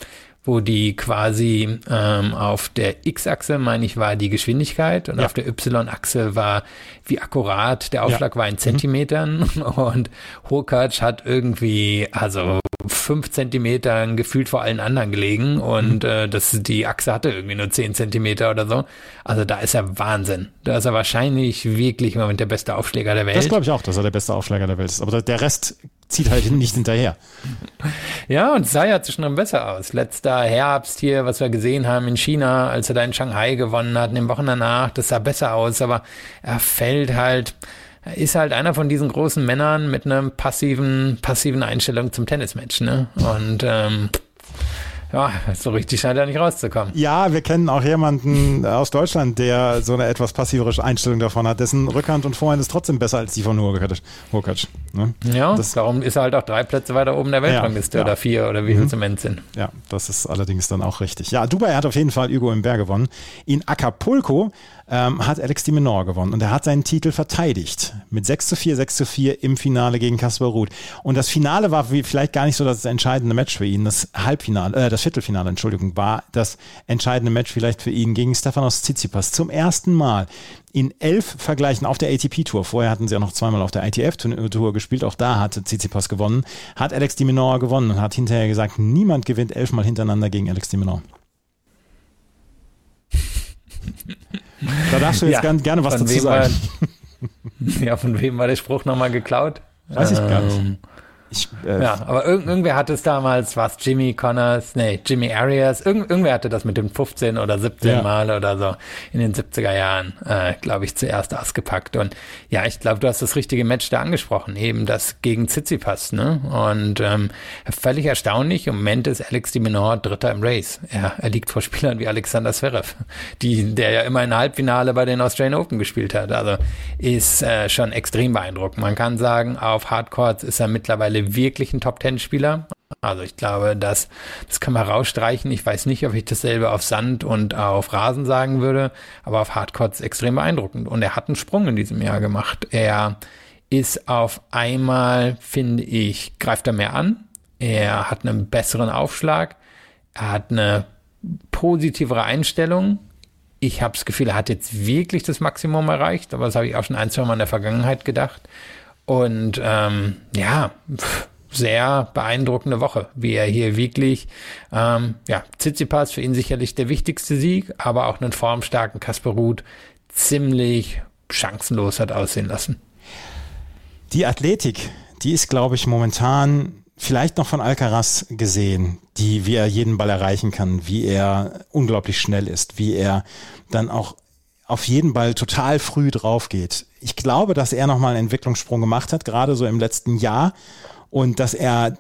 wo die quasi ähm, auf der X-Achse, meine ich, war die Geschwindigkeit und ja. auf der Y-Achse war, wie akkurat der Aufschlag ja. war in mhm. Zentimetern mhm. (laughs) und Hurkacz hat irgendwie, also fünf Zentimetern gefühlt vor allen anderen gelegen und mhm. äh, das, die Achse hatte irgendwie nur zehn Zentimeter oder so. Also da ist er Wahnsinn. Da ist er wahrscheinlich wirklich im Moment der beste Aufschläger der Welt. Das glaube ich auch, dass er der beste Aufschläger der Welt ist. Aber der Rest zieht halt nicht hinterher. Ja, und es sah ja zwischendrin besser aus. Letzter Herbst hier, was wir gesehen haben in China, als er da in Shanghai gewonnen hat, in den Wochen danach, das sah besser aus, aber er fällt halt, er ist halt einer von diesen großen Männern mit einer passiven, passiven Einstellung zum Tennismatch, ne? Und ähm, ja, (laughs) so richtig scheint er nicht rauszukommen. Ja, wir kennen auch jemanden aus Deutschland, der so eine etwas passivere Einstellung davon hat. Dessen Rückhand und Vorhand ist trotzdem besser als die von Hurkacz. Ne? Ja, das, darum ist er halt auch drei Plätze weiter oben der Weltrangliste ja, ja. oder vier oder wie viel mhm. zum Ende sind. Ja, das ist allerdings dann auch richtig. Ja, Dubai hat auf jeden Fall Hugo im Berg gewonnen. In Acapulco ähm, hat Alex de Menor gewonnen und er hat seinen Titel verteidigt mit 6 zu 4, 6 zu 4 im Finale gegen Kasper Ruth. Und das Finale war vielleicht gar nicht so das entscheidende Match für ihn. Das Halbfinale, äh, das Viertelfinale, Entschuldigung, war das entscheidende Match vielleicht für ihn gegen Stefanos Tsitsipas. Zum ersten Mal in elf Vergleichen auf der ATP-Tour. Vorher hatten sie ja noch zweimal auf der ITF-Tour gespielt. Auch da hatte Tsitsipas gewonnen. Hat Alex de Menor gewonnen und hat hinterher gesagt, niemand gewinnt elfmal hintereinander gegen Alex de Menor. (laughs) Da darfst du jetzt ja, gerne was dazu sagen. War, (laughs) ja, von wem war der Spruch nochmal geklaut? Weiß ich gar nicht. Ich, äh, ja, aber irg irgendwer hatte es damals, was Jimmy Connors, nee, Jimmy Arias, irg irgendwer hatte das mit dem 15 oder 17 ja. Mal oder so in den 70er Jahren, äh, glaube ich, zuerst ausgepackt. Und ja, ich glaube, du hast das richtige Match da angesprochen, eben das gegen Tsitsipas, ne? Und ähm, völlig erstaunlich, im Moment ist Alex de Menor Dritter im Race. Er, er liegt vor Spielern wie Alexander Zverev, die, der ja immer ein Halbfinale bei den Australian Open gespielt hat. Also ist äh, schon extrem beeindruckend. Man kann sagen, auf Hardcourts ist er mittlerweile mittlerweile wirklich ein Top-10-Spieler. Also ich glaube, das, das kann man rausstreichen. Ich weiß nicht, ob ich dasselbe auf Sand und auf Rasen sagen würde, aber auf Hardcourts extrem beeindruckend. Und er hat einen Sprung in diesem Jahr gemacht. Er ist auf einmal, finde ich, greift er mehr an. Er hat einen besseren Aufschlag. Er hat eine positivere Einstellung. Ich habe das Gefühl, er hat jetzt wirklich das Maximum erreicht, aber das habe ich auch schon ein, zwei Mal in der Vergangenheit gedacht. Und ähm, ja, sehr beeindruckende Woche, wie er hier wirklich, ähm, ja, Tsitsipas für ihn sicherlich der wichtigste Sieg, aber auch einen formstarken Kasper Ruth ziemlich chancenlos hat aussehen lassen. Die Athletik, die ist, glaube ich, momentan vielleicht noch von Alcaraz gesehen, die, wie er jeden Ball erreichen kann, wie er unglaublich schnell ist, wie er dann auch auf jeden Ball total früh drauf geht. Ich glaube, dass er nochmal einen Entwicklungssprung gemacht hat, gerade so im letzten Jahr und dass er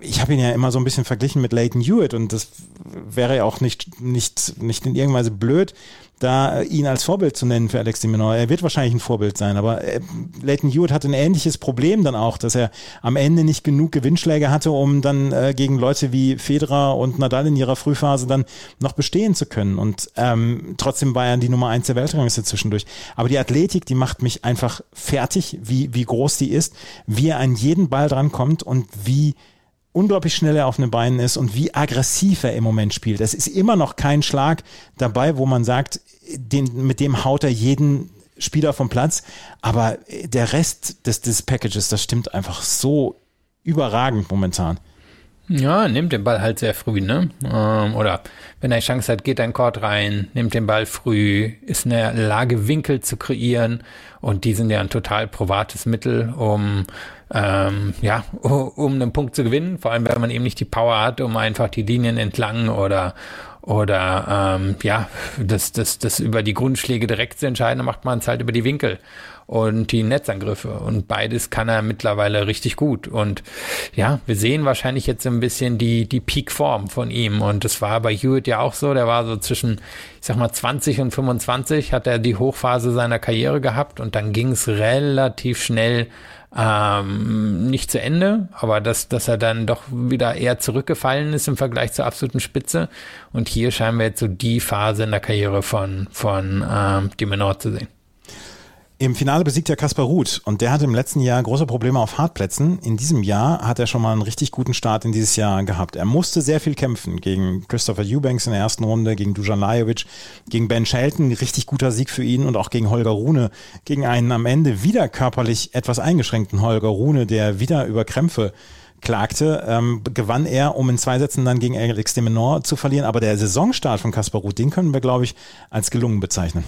ich habe ihn ja immer so ein bisschen verglichen mit Leighton Hewitt und das wäre ja auch nicht, nicht, nicht in irgendeiner Weise blöd, da ihn als Vorbild zu nennen für Alex de Menor. Er wird wahrscheinlich ein Vorbild sein, aber äh, Leighton Hewitt hatte ein ähnliches Problem dann auch, dass er am Ende nicht genug Gewinnschläge hatte, um dann äh, gegen Leute wie Federer und Nadal in ihrer Frühphase dann noch bestehen zu können. Und ähm, trotzdem war er die Nummer eins der Weltrangliste zwischendurch. Aber die Athletik, die macht mich einfach fertig, wie, wie groß die ist, wie er an jeden Ball drankommt und wie unglaublich schnell er auf den Beinen ist und wie aggressiv er im Moment spielt. Es ist immer noch kein Schlag dabei, wo man sagt, den, mit dem haut er jeden Spieler vom Platz. Aber der Rest des, des Packages, das stimmt einfach so überragend momentan. Ja, nimmt den Ball halt sehr früh, ne? Ähm, oder wenn er Chance hat, geht ein Court rein, nimmt den Ball früh, ist in der Lage, Winkel zu kreieren. Und die sind ja ein total probates Mittel, um ähm, ja, (laughs) um einen Punkt zu gewinnen. Vor allem, wenn man eben nicht die Power hat, um einfach die Linien entlang oder oder ähm, ja, das, das, das über die Grundschläge direkt zu entscheiden, macht man es halt über die Winkel und die Netzangriffe. Und beides kann er mittlerweile richtig gut. Und ja, wir sehen wahrscheinlich jetzt ein bisschen die, die Peak-Form von ihm. Und das war bei Hewitt ja auch so. Der war so zwischen, ich sag mal, 20 und 25 hat er die Hochphase seiner Karriere gehabt und dann ging es relativ schnell ähm, nicht zu Ende, aber dass, dass er dann doch wieder eher zurückgefallen ist im Vergleich zur absoluten Spitze. Und hier scheinen wir jetzt so die Phase in der Karriere von, von ähm, Dimenor zu sehen. Im Finale besiegt er Kaspar Ruth und der hatte im letzten Jahr große Probleme auf Hartplätzen. In diesem Jahr hat er schon mal einen richtig guten Start in dieses Jahr gehabt. Er musste sehr viel kämpfen gegen Christopher Eubanks in der ersten Runde, gegen Dujan Lajovic, gegen Ben Shelton, richtig guter Sieg für ihn und auch gegen Holger Rune, gegen einen am Ende wieder körperlich etwas eingeschränkten Holger Rune, der wieder über Krämpfe klagte, ähm, gewann er, um in zwei Sätzen dann gegen Alex de Menor zu verlieren. Aber der Saisonstart von Kaspar Ruth, den können wir, glaube ich, als gelungen bezeichnen.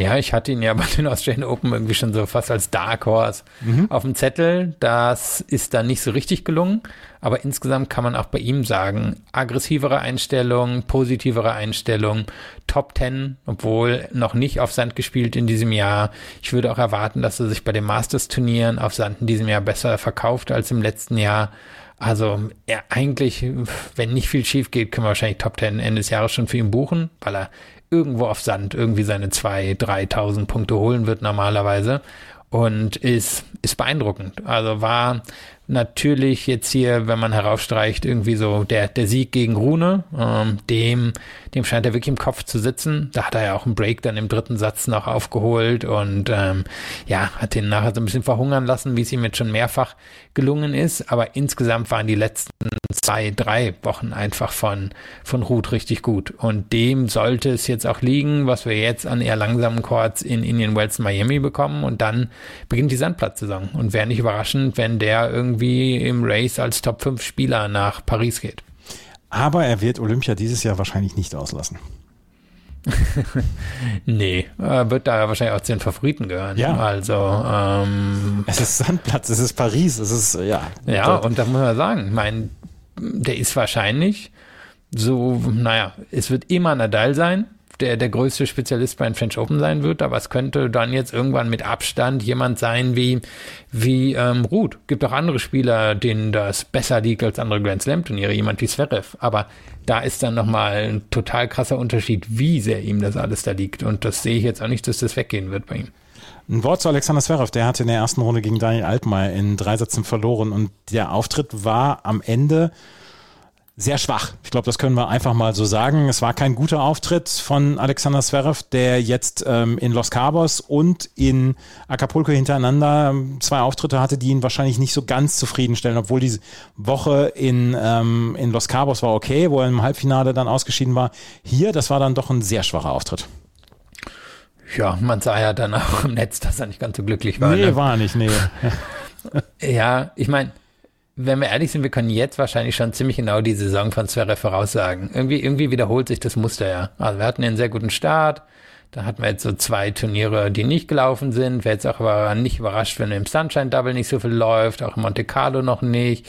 Ja, ich hatte ihn ja (laughs) bei den Australian Open irgendwie schon so fast als Dark Horse mhm. auf dem Zettel. Das ist dann nicht so richtig gelungen. Aber insgesamt kann man auch bei ihm sagen, aggressivere Einstellung, positivere Einstellung, Top Ten, obwohl noch nicht auf Sand gespielt in diesem Jahr. Ich würde auch erwarten, dass er sich bei den Masters-Turnieren auf Sand in diesem Jahr besser verkauft als im letzten Jahr. Also ja, eigentlich, wenn nicht viel schief geht, können wir wahrscheinlich Top Ten Ende des Jahres schon für ihn buchen, weil er irgendwo auf Sand irgendwie seine 2.000, 3.000 Punkte holen wird normalerweise und ist, ist beeindruckend. Also war natürlich jetzt hier, wenn man heraufstreicht, irgendwie so der, der Sieg gegen Rune, ähm, dem, dem scheint er wirklich im Kopf zu sitzen. Da hat er ja auch einen Break dann im dritten Satz noch aufgeholt und ähm, ja, hat ihn nachher so ein bisschen verhungern lassen, wie es ihm jetzt schon mehrfach gelungen ist. Aber insgesamt waren die letzten zwei, drei Wochen einfach von, von Ruth richtig gut. Und dem sollte es jetzt auch liegen, was wir jetzt an eher langsamen Chords in Indian Wells Miami bekommen. Und dann beginnt die Sandplatzsaison. Und wäre nicht überraschend, wenn der irgendwie im Race als Top 5 Spieler nach Paris geht. Aber er wird Olympia dieses Jahr wahrscheinlich nicht auslassen. (laughs) nee, wird da wahrscheinlich auch zu den Favoriten gehören. Ja. Also, ähm, es ist Sandplatz, es ist Paris, es ist, ja. Ja, und da muss man sagen, mein, der ist wahrscheinlich so, naja, es wird immer Nadal sein, der der größte Spezialist bei den French Open sein wird, aber es könnte dann jetzt irgendwann mit Abstand jemand sein wie wie ähm, Ruth. Gibt auch andere Spieler, denen das besser liegt als andere Grand Slam Turniere, jemand wie Zverev. Aber da ist dann nochmal ein total krasser Unterschied, wie sehr ihm das alles da liegt. Und das sehe ich jetzt auch nicht, dass das weggehen wird bei ihm. Ein Wort zu Alexander Zverev, der hatte in der ersten Runde gegen Daniel Altmaier in drei Sätzen verloren und der Auftritt war am Ende sehr schwach. Ich glaube, das können wir einfach mal so sagen. Es war kein guter Auftritt von Alexander Zverev, der jetzt ähm, in Los Cabos und in Acapulco hintereinander ähm, zwei Auftritte hatte, die ihn wahrscheinlich nicht so ganz zufriedenstellen, obwohl diese Woche in, ähm, in Los Cabos war okay, wo er im Halbfinale dann ausgeschieden war. Hier, das war dann doch ein sehr schwacher Auftritt. Ja, man sah ja dann auch im Netz, dass er nicht ganz so glücklich war. Nee, ne? war nicht, nee. (laughs) ja, ich meine, wenn wir ehrlich sind, wir können jetzt wahrscheinlich schon ziemlich genau die Saison von Zverev voraussagen. Irgendwie, irgendwie wiederholt sich das Muster ja. Also wir hatten einen sehr guten Start, Da hatten wir jetzt so zwei Turniere, die nicht gelaufen sind. Wäre jetzt auch aber nicht überrascht, wenn im Sunshine Double nicht so viel läuft, auch in Monte Carlo noch nicht.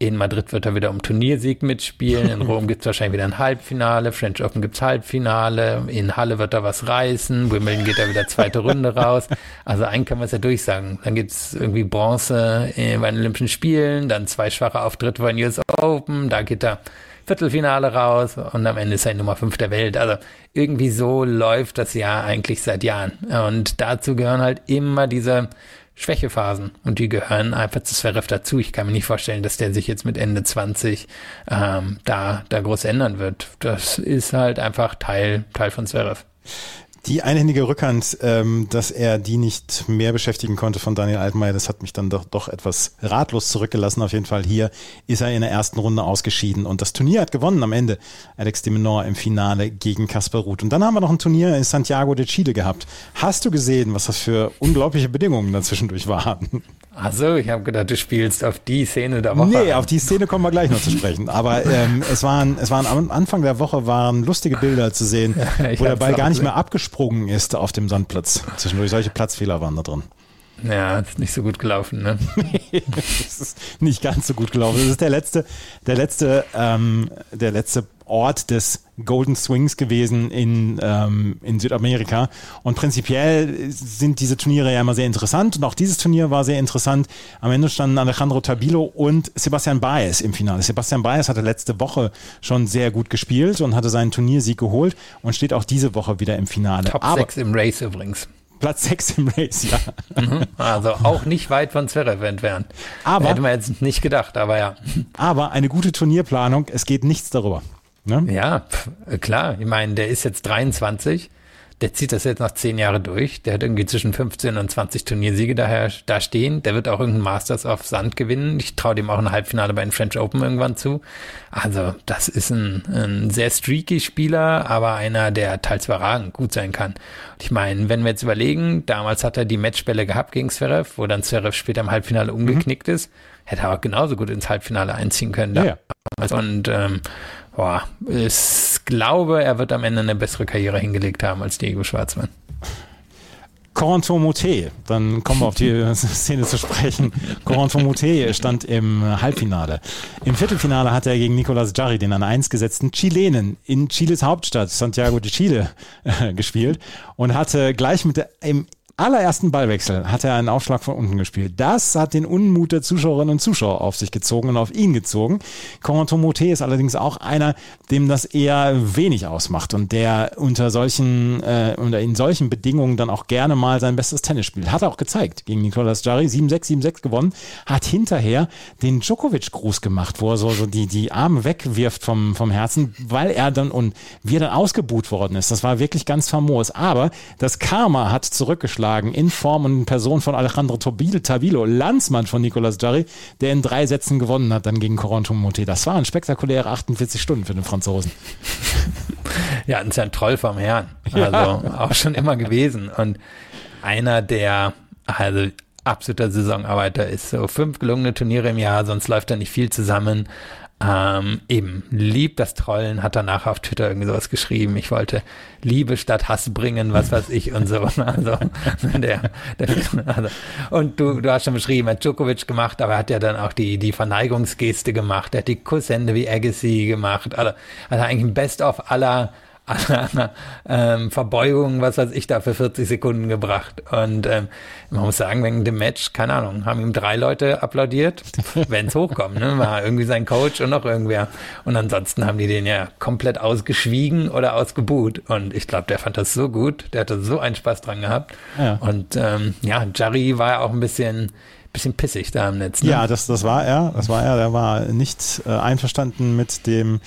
In Madrid wird er wieder um Turniersieg mitspielen. In (laughs) Rom gibt es wahrscheinlich wieder ein Halbfinale. French Open gibt's Halbfinale. In Halle wird er was reißen. Wimbledon geht da wieder zweite Runde (laughs) raus. Also einen kann man es ja durchsagen. Dann gibt's irgendwie Bronze bei den Olympischen Spielen, dann zwei schwache Auftritte bei den US Open. Da geht er Viertelfinale raus und am Ende ist er Nummer 5 der Welt. Also irgendwie so läuft das Jahr eigentlich seit Jahren. Und dazu gehören halt immer diese Schwächephasen und die gehören einfach zu Zverev dazu. Ich kann mir nicht vorstellen, dass der sich jetzt mit Ende 20 ähm, da, da groß ändern wird. Das ist halt einfach Teil, Teil von Zverev. Die einhändige Rückhand, ähm, dass er die nicht mehr beschäftigen konnte von Daniel Altmaier, das hat mich dann doch, doch etwas ratlos zurückgelassen. Auf jeden Fall hier ist er in der ersten Runde ausgeschieden und das Turnier hat gewonnen am Ende. Alex de Menor im Finale gegen Kasper Ruth. Und dann haben wir noch ein Turnier in Santiago de Chile gehabt. Hast du gesehen, was das für unglaubliche Bedingungen dazwischendurch waren? Also, ich habe gedacht, du spielst auf die Szene der Woche. Nee, auf die Szene kommen wir gleich noch zu sprechen. Aber ähm, (laughs) es waren, es waren am Anfang der Woche waren lustige Bilder zu sehen, (laughs) wo der Ball gar nicht mehr abgesprungen ist auf dem Sandplatz. Zwischendurch solche Platzfehler waren da drin. Ja, ist nicht so gut gelaufen, ne? (laughs) das ist nicht ganz so gut gelaufen. Das ist der letzte, der letzte, ähm, der letzte Ort des Golden Swings gewesen in, ähm, in Südamerika. Und prinzipiell sind diese Turniere ja immer sehr interessant. Und auch dieses Turnier war sehr interessant. Am Ende standen Alejandro Tabilo und Sebastian Baez im Finale. Sebastian Baez hatte letzte Woche schon sehr gut gespielt und hatte seinen Turniersieg geholt und steht auch diese Woche wieder im Finale. Top 6 im Race übrigens. Platz 6 im Race, ja. Mhm. Also auch nicht weit von Zverev entfernt. Aber, Hätte man jetzt nicht gedacht, aber ja. Aber eine gute Turnierplanung, es geht nichts darüber. Ne? Ja, pf, klar. Ich meine, der ist jetzt 23 der zieht das jetzt nach zehn Jahren durch. Der hat irgendwie zwischen 15 und 20 Turniersiege daher da stehen. Der wird auch irgendeinen Masters auf Sand gewinnen. Ich traue dem auch ein Halbfinale bei den French Open irgendwann zu. Also das ist ein, ein sehr streaky Spieler, aber einer, der teils überragend gut sein kann. Und ich meine, wenn wir jetzt überlegen, damals hat er die Matchbälle gehabt gegen Zverev, wo dann Zverev später im Halbfinale umgeknickt mhm. ist, hätte er auch genauso gut ins Halbfinale einziehen können. Ja, ja. Und ähm, boah, ich glaube, er wird am Ende eine bessere Karriere hingelegt haben als Diego Schwarzmann. Corentin Moutet, dann kommen wir auf die (laughs) Szene zu sprechen. Corentin Moutet stand im Halbfinale. Im Viertelfinale hat er gegen Nicolas Jarry, den an 1 gesetzten Chilenen, in Chiles Hauptstadt Santiago de Chile äh, gespielt und hatte gleich mit der, im allerersten Ballwechsel hat er einen Aufschlag von unten gespielt. Das hat den Unmut der Zuschauerinnen und Zuschauer auf sich gezogen und auf ihn gezogen. Corentin Moté ist allerdings auch einer, dem das eher wenig ausmacht und der unter solchen, äh, unter in solchen Bedingungen dann auch gerne mal sein bestes Tennis spielt. Hat er auch gezeigt gegen Nicolas Jarry, 7-6, 7-6 gewonnen, hat hinterher den Djokovic-Gruß gemacht, wo er so, so die, die Arme wegwirft vom, vom Herzen, weil er dann und wie er dann ausgebuht worden ist. Das war wirklich ganz famos. Aber das Karma hat zurückgeschlagen geschlagen in Form und in Person von Alejandro Tabilo, Landsmann von Nicolas Jarry, der in drei Sätzen gewonnen hat dann gegen Corentin Monte. Das waren spektakuläre 48 Stunden für den Franzosen. (laughs) Ja, ein ist ja ein Troll vom Herrn. Also ja. auch schon immer gewesen. Und einer der, also absoluter Saisonarbeiter ist. So fünf gelungene Turniere im Jahr, sonst läuft da nicht viel zusammen. Ähm, eben, liebt das Trollen, hat danach auf Twitter irgendwie sowas geschrieben. Ich wollte Liebe statt Hass bringen, was weiß ich und so. (laughs) Also, der, der, also, und du, du hast schon beschrieben, er hat Djokovic gemacht, aber er hat ja dann auch die, die Verneigungsgeste gemacht, er hat die Kusshände wie Agassi gemacht. Also, also eigentlich ein Best-of aller einer ähm, Verbeugung, was weiß ich, da für 40 Sekunden gebracht. Und ähm, man muss sagen, wegen dem Match, keine Ahnung, haben ihm drei Leute applaudiert, (laughs) wenn es hochkommt. Ne? War irgendwie sein Coach und noch irgendwer. Und ansonsten haben die den ja komplett ausgeschwiegen oder ausgebuht. Und ich glaube, der fand das so gut, der hatte so einen Spaß dran gehabt. Ja. Und ähm, ja, Jarry war ja auch ein bisschen bisschen pissig da im Netz. Ne? Ja, das, das war er. Das war er. Der war nicht äh, einverstanden mit dem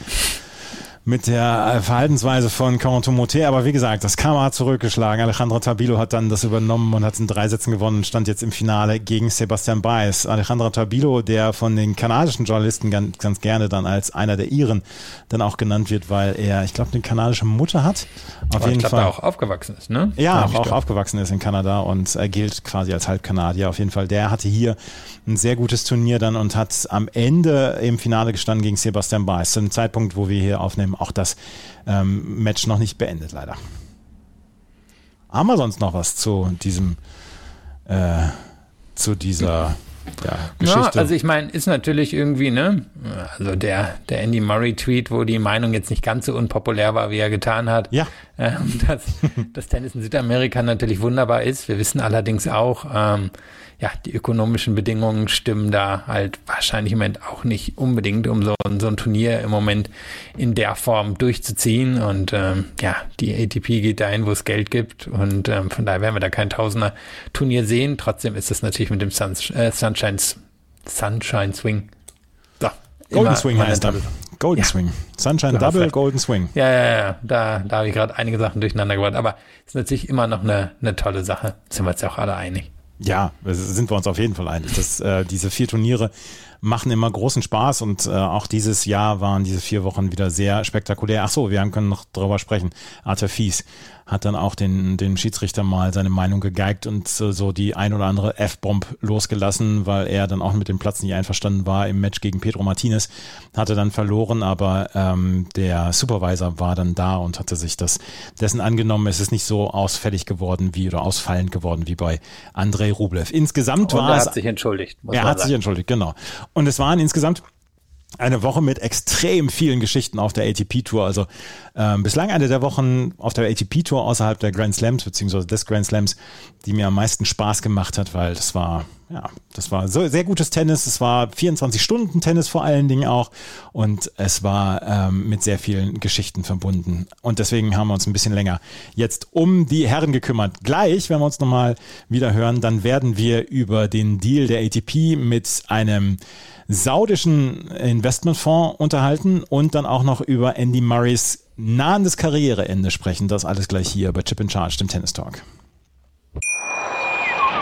mit der Verhaltensweise von Corentin Moté. Aber wie gesagt, das Karma hat zurückgeschlagen. Alejandro Tabilo hat dann das übernommen und hat in drei Sätzen gewonnen und stand jetzt im Finale gegen Sebastian Baez. Alejandro Tabilo, der von den kanadischen Journalisten ganz, ganz gerne dann als einer der Iren dann auch genannt wird, weil er, ich glaube, eine kanadische Mutter hat. Auf Aber jeden ich glaub, Fall. auch aufgewachsen ist, ne? Ja, auch, auch aufgewachsen ist in Kanada und er gilt quasi als Halbkanadier. Auf jeden Fall, der hatte hier ein sehr gutes Turnier dann und hat am Ende im Finale gestanden gegen Sebastian Baez. Zu dem Zeitpunkt, wo wir hier aufnehmen, auch das ähm, Match noch nicht beendet, leider. Haben wir sonst noch was zu diesem, äh, zu dieser ja, Geschichte? Ja, also ich meine, ist natürlich irgendwie, ne, also der, der Andy Murray-Tweet, wo die Meinung jetzt nicht ganz so unpopulär war, wie er getan hat, Ja. ähm, dass (laughs) das Tennis in Südamerika natürlich wunderbar ist. Wir wissen allerdings auch, ähm, ja, die ökonomischen Bedingungen stimmen da halt wahrscheinlich im Moment auch nicht unbedingt, um so, so ein Turnier im Moment in der Form durchzuziehen. Und ähm, ja, die ATP geht dahin, wo es Geld gibt. Und ähm, von daher werden wir da kein Tausender-Turnier sehen. Trotzdem ist es natürlich mit dem Sun, äh, Sunshine, Sunshine Swing. So, Golden Swing heißt eine- Golden Ja. Swing. Sunshine Double, recht. Golden Swing. Ja, ja, ja, da, da habe ich gerade einige Sachen durcheinander gebracht. Aber ist natürlich immer noch eine, eine tolle Sache. Sind wir uns ja auch alle einig. Ja, sind wir uns auf jeden Fall einig. Dass, äh, diese vier Turniere machen immer großen Spaß und äh, auch dieses Jahr waren diese vier Wochen wieder sehr spektakulär. Ach so, wir können noch drüber sprechen. Arthur Fies hat dann auch den, den Schiedsrichter mal seine Meinung gegeigt und äh, so die ein oder andere F-Bomb losgelassen, weil er dann auch mit dem Platz nicht einverstanden war im Match gegen Pedro Martinez. Hatte dann verloren, aber ähm, der Supervisor war dann da und hatte sich das dessen angenommen. Es ist nicht so ausfällig geworden wie oder ausfallend geworden wie bei Andrei Rublev. Insgesamt Und war er es hat sich entschuldigt. muss er hat sich sagen. entschuldigt, genau. Und es waren insgesamt eine Woche mit extrem vielen Geschichten auf der ATP-Tour. Also ähm, bislang eine der Wochen auf der ATP-Tour außerhalb der Grand Slams, beziehungsweise des Grand Slams, die mir am meisten Spaß gemacht hat, weil das war, ja, das war so sehr gutes Tennis. Es war 24 Stunden Tennis vor allen Dingen auch. Und es war ähm, mit sehr vielen Geschichten verbunden. Und deswegen haben wir uns ein bisschen länger jetzt um die Herren gekümmert. Gleich, wenn wir uns nochmal wieder hören, dann werden wir über den Deal der ATP mit einem saudischen Investmentfonds unterhalten und dann auch noch über Andy Murrays nahendes Karriereende sprechen. Das alles gleich hier bei Chip in Charge, dem Tennis Talk.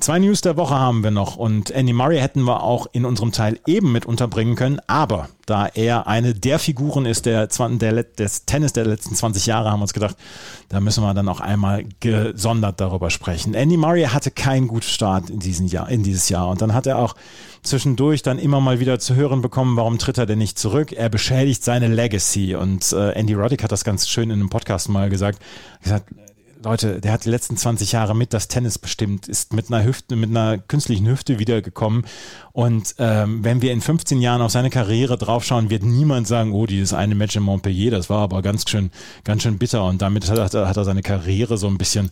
Zwei News der Woche haben wir noch und Andy Murray hätten wir auch in unserem Teil eben mit unterbringen können, aber da er eine der Figuren ist der, der, des Tennis der letzten 20 Jahre, haben wir uns gedacht, da müssen wir dann auch einmal gesondert darüber sprechen. Andy Murray hatte keinen guten Start in, diesem Jahr, in dieses Jahr und dann hat er auch zwischendurch dann immer mal wieder zu hören bekommen, warum tritt er denn nicht zurück? Er beschädigt seine Legacy und äh, Andy Roddick hat das ganz schön in einem Podcast mal gesagt, gesagt Leute, der hat die letzten 20 Jahre mit das Tennis bestimmt, ist mit einer Hüfte, mit einer künstlichen Hüfte wiedergekommen. Und ähm, wenn wir in 15 Jahren auf seine Karriere draufschauen, wird niemand sagen, oh, dieses eine Match in Montpellier, das war aber ganz schön, ganz schön bitter. Und damit hat er, hat er seine Karriere so ein bisschen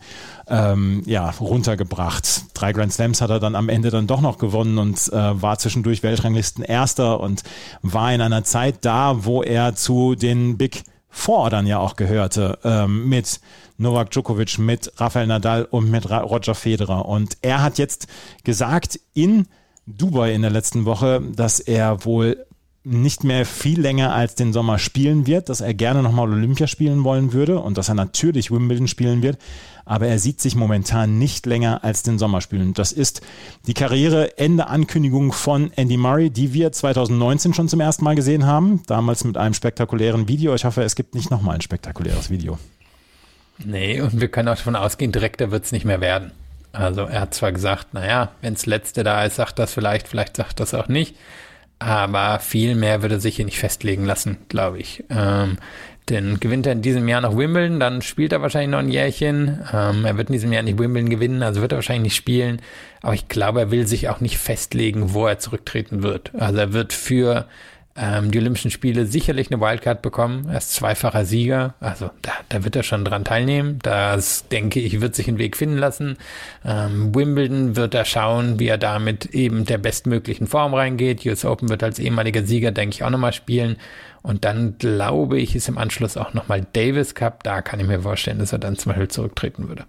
ähm, ja, runtergebracht. Drei Grand Slams hat er dann am Ende dann doch noch gewonnen und äh, war zwischendurch Weltranglisten Erster und war in einer Zeit da, wo er zu den Big Four dann ja auch gehörte, ähm, mit Novak Djokovic, mit Rafael Nadal und mit Roger Federer. Und er hat jetzt gesagt in Dubai in der letzten Woche, dass er wohl nicht mehr viel länger als den Sommer spielen wird, dass er gerne nochmal Olympia spielen wollen würde und dass er natürlich Wimbledon spielen wird, aber er sieht sich momentan nicht länger als den Sommer spielen. Das ist die Karriereende-Ankündigung von Andy Murray, die wir 2019 schon zum ersten Mal gesehen haben, damals mit einem spektakulären Video. Ich hoffe, es gibt nicht nochmal ein spektakuläres Video. Nee, und wir können auch davon ausgehen, direkter wird es nicht mehr werden. Also er hat zwar gesagt, naja, wenns letzte da ist, sagt das vielleicht, vielleicht sagt das auch nicht. Aber viel mehr würde sich hier nicht festlegen lassen, glaube ich. Ähm, denn gewinnt er in diesem Jahr noch Wimbledon, dann spielt er wahrscheinlich noch ein Jährchen. Ähm, er wird in diesem Jahr nicht Wimbledon gewinnen, also wird er wahrscheinlich nicht spielen. Aber ich glaube, er will sich auch nicht festlegen, wo er zurücktreten wird. Also er wird für ähm, die Olympischen Spiele sicherlich eine Wildcard bekommen. Er ist zweifacher Sieger. Also da, da wird er schon dran teilnehmen. Das, denke ich, wird sich einen Weg finden lassen. Ähm, Wimbledon wird er schauen, wie er da mit eben der bestmöglichen Form reingeht. US Open wird als ehemaliger Sieger, denke ich, auch nochmal spielen. Und dann glaube ich, ist im Anschluss auch nochmal Davis Cup. Da kann ich mir vorstellen, dass er dann zum Beispiel zurücktreten würde.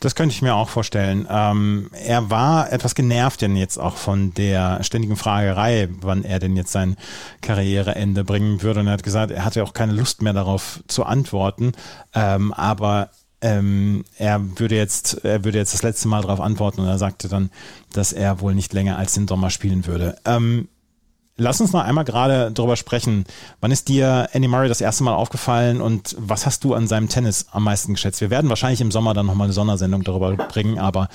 Das könnte ich mir auch vorstellen. Ähm, er war etwas genervt denn jetzt auch von der ständigen Fragerei, wann er denn jetzt sein Karriereende bringen würde. Und er hat gesagt, er hatte auch keine Lust mehr darauf zu antworten. Ähm, aber ähm, er würde jetzt, er würde jetzt das letzte Mal darauf antworten und er sagte dann, dass er wohl nicht länger als den Sommer spielen würde. Ähm, lass uns noch einmal gerade darüber sprechen. Wann ist dir Andy Murray das erste Mal aufgefallen und was hast du an seinem Tennis am meisten geschätzt? Wir werden wahrscheinlich im Sommer dann nochmal eine Sondersendung darüber bringen, aber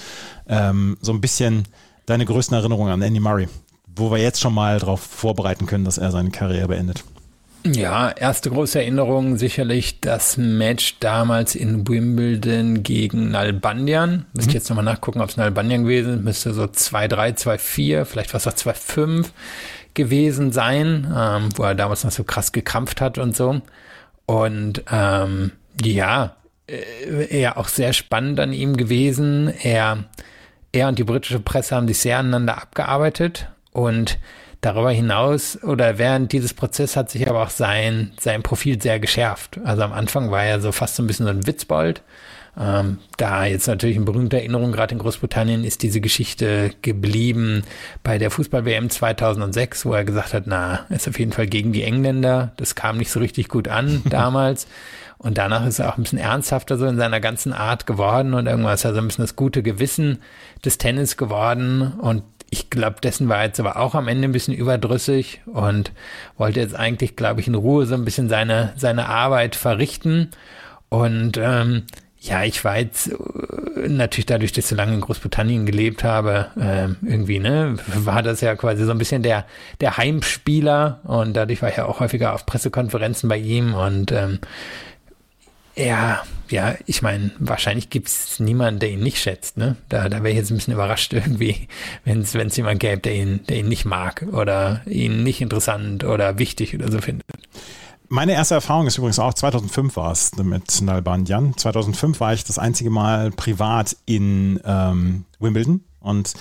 ähm, so ein bisschen deine größten Erinnerungen an Andy Murray, wo wir jetzt schon mal darauf vorbereiten können, dass er seine Karriere beendet. Ja, erste große Erinnerung sicherlich das Match damals in Wimbledon gegen Nalbandian. Müsste mhm. jetzt nochmal nachgucken, ob es Nalbandian gewesen ist. Müsste so 2-3, 2-4, vielleicht war es auch 2-5 gewesen sein, ähm, wo er damals noch so krass gekrampft hat und so. Und ähm, ja, äh, er auch sehr spannend an ihm gewesen. Er, er und die britische Presse haben sich sehr aneinander abgearbeitet und Darüber hinaus oder während dieses Prozesses hat sich aber auch sein, sein Profil sehr geschärft. Also am Anfang war er so fast so ein bisschen so ein Witzbold. Ähm, da jetzt natürlich eine berühmte Erinnerung, gerade in Großbritannien, ist diese Geschichte geblieben bei der Fußball-WM 2006, wo er gesagt hat, na, ist auf jeden Fall gegen die Engländer. Das kam nicht so richtig gut an (laughs) damals. Und danach ist er auch ein bisschen ernsthafter so in seiner ganzen Art geworden und irgendwann ist er so ein bisschen das gute Gewissen des Tennis geworden und ich glaube, dessen war jetzt aber auch am Ende ein bisschen überdrüssig und wollte jetzt eigentlich, glaube ich, in Ruhe so ein bisschen seine, seine Arbeit verrichten. Und ähm, ja, ich war jetzt äh, natürlich dadurch, dass ich so lange in Großbritannien gelebt habe, äh, irgendwie, ne, war das ja quasi so ein bisschen der, der Heimspieler und dadurch war ich ja auch häufiger auf Pressekonferenzen bei ihm und ähm, ja, ja, ich meine, wahrscheinlich gibt es niemanden, der ihn nicht schätzt. Ne? Da, da wäre ich jetzt ein bisschen überrascht irgendwie, wenn es jemanden gäbe, der ihn, der ihn nicht mag oder ihn nicht interessant oder wichtig oder so findet. Meine erste Erfahrung ist übrigens auch 2005 war es mit Nalbandian. 2005 war ich das einzige Mal privat in ähm, Wimbledon und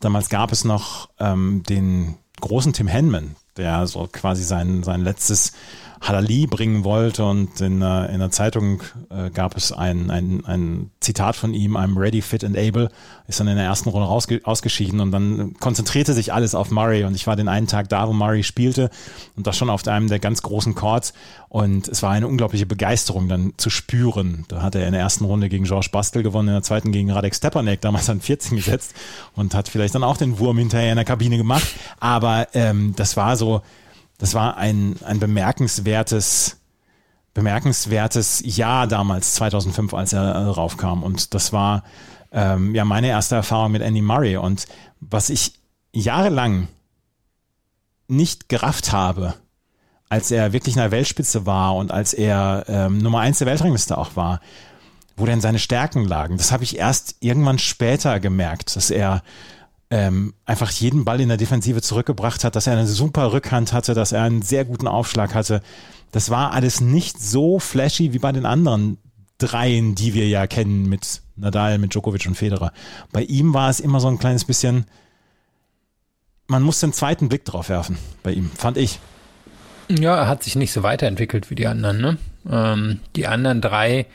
damals gab es noch ähm, den großen Tim Henman, der so quasi sein, sein letztes Halali bringen wollte und in, in der Zeitung äh, gab es ein, ein, ein Zitat von ihm, I'm ready, fit and able, ist dann in der ersten Runde rausge ausgeschieden und dann konzentrierte sich alles auf Murray und ich war den einen Tag da, wo Murray spielte und das schon auf einem der ganz großen Chords und es war eine unglaubliche Begeisterung dann zu spüren. Da hat er in der ersten Runde gegen George Bastel gewonnen, in der zweiten gegen Radek Stepanek, damals an 14 gesetzt und hat vielleicht dann auch den Wurm hinterher in der Kabine gemacht, aber ähm, das war so, das war ein, ein bemerkenswertes, bemerkenswertes Jahr damals, 2005, als er äh, raufkam. Und das war ähm, ja meine erste Erfahrung mit Andy Murray. Und was ich jahrelang nicht gerafft habe, als er wirklich in der Weltspitze war und als er ähm, Nummer eins der Weltrangliste auch war, wo denn seine Stärken lagen. Das habe ich erst irgendwann später gemerkt, dass er ähm, einfach jeden Ball in der Defensive zurückgebracht hat, dass er eine super Rückhand hatte, dass er einen sehr guten Aufschlag hatte. Das war alles nicht so flashy wie bei den anderen dreien, die wir ja kennen mit Nadal, mit Djokovic und Federer. Bei ihm war es immer so ein kleines bisschen, man muss den zweiten Blick drauf werfen bei ihm, fand ich. Ja, er hat sich nicht so weiterentwickelt wie die anderen. Ne? Ähm, die anderen drei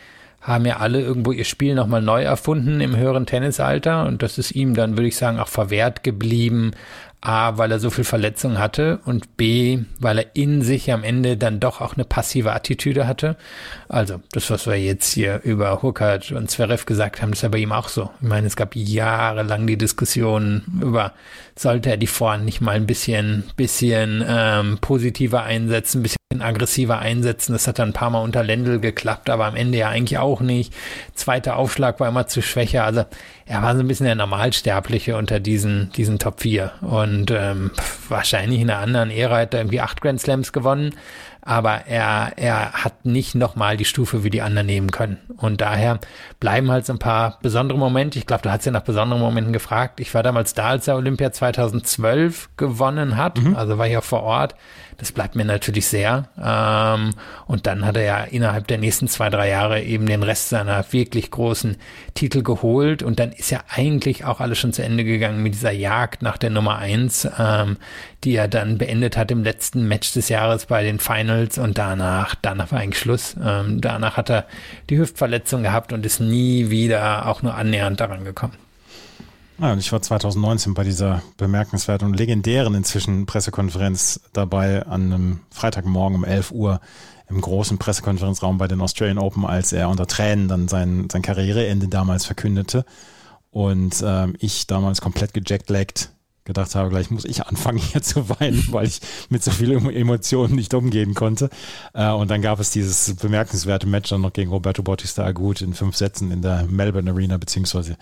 haben ja alle irgendwo ihr Spiel nochmal neu erfunden im höheren Tennisalter und das ist ihm dann, würde ich sagen, auch verwehrt geblieben, A, weil er so viel Verletzungen hatte und B, weil er in sich am Ende dann doch auch eine passive Attitüde hatte. Also das, was wir jetzt hier über Hurkacz und Zverev gesagt haben, ist ja bei ihm auch so. Ich meine, es gab jahrelang die Diskussion über, sollte er die Vorhand nicht mal ein bisschen, bisschen ähm, positiver einsetzen, ein bisschen aggressiver einsetzen. Das hat dann ein paar Mal unter Lendl geklappt, aber am Ende ja eigentlich auch nicht. Zweiter Aufschlag war immer zu schwächer. Also er war so ein bisschen der Normalsterbliche unter diesen, diesen Top 4. Und ähm, wahrscheinlich in einer anderen Ära hat er irgendwie acht Grand Slams gewonnen aber er, er hat nicht nochmal die Stufe wie die anderen nehmen können. Und daher bleiben halt so ein paar besondere Momente. Ich glaube, du hast ja nach besonderen Momenten gefragt. Ich war damals da, als er Olympia 2012 gewonnen hat, mhm. also war ich auch vor Ort. Das bleibt mir natürlich sehr. Ähm, und dann hat er ja innerhalb der nächsten zwei, drei Jahre eben den Rest seiner wirklich großen Titel geholt. Und dann ist ja eigentlich auch alles schon zu Ende gegangen mit dieser Jagd nach der Nummer eins, ähm, die er dann beendet hat im letzten Match des Jahres bei den Finals. Und danach, danach war eigentlich Schluss. Ähm, danach hat er die Hüftverletzung gehabt und ist nie wieder auch nur annähernd daran gekommen. Ja, und ich war 2019 bei dieser bemerkenswerten und legendären inzwischen Pressekonferenz dabei an einem Freitagmorgen um 11 Uhr im großen Pressekonferenzraum bei den Australian Open, als er unter Tränen dann sein, sein Karriereende damals verkündete. Und ähm, ich damals komplett gejetlaggt gedacht habe, gleich muss ich anfangen (laughs) hier zu weinen, weil ich mit so vielen Emotionen nicht umgehen konnte. Äh, und dann gab es dieses bemerkenswerte Match dann noch gegen Roberto Bautista Agut in fünf Sätzen in der Melbourne Arena beziehungsweise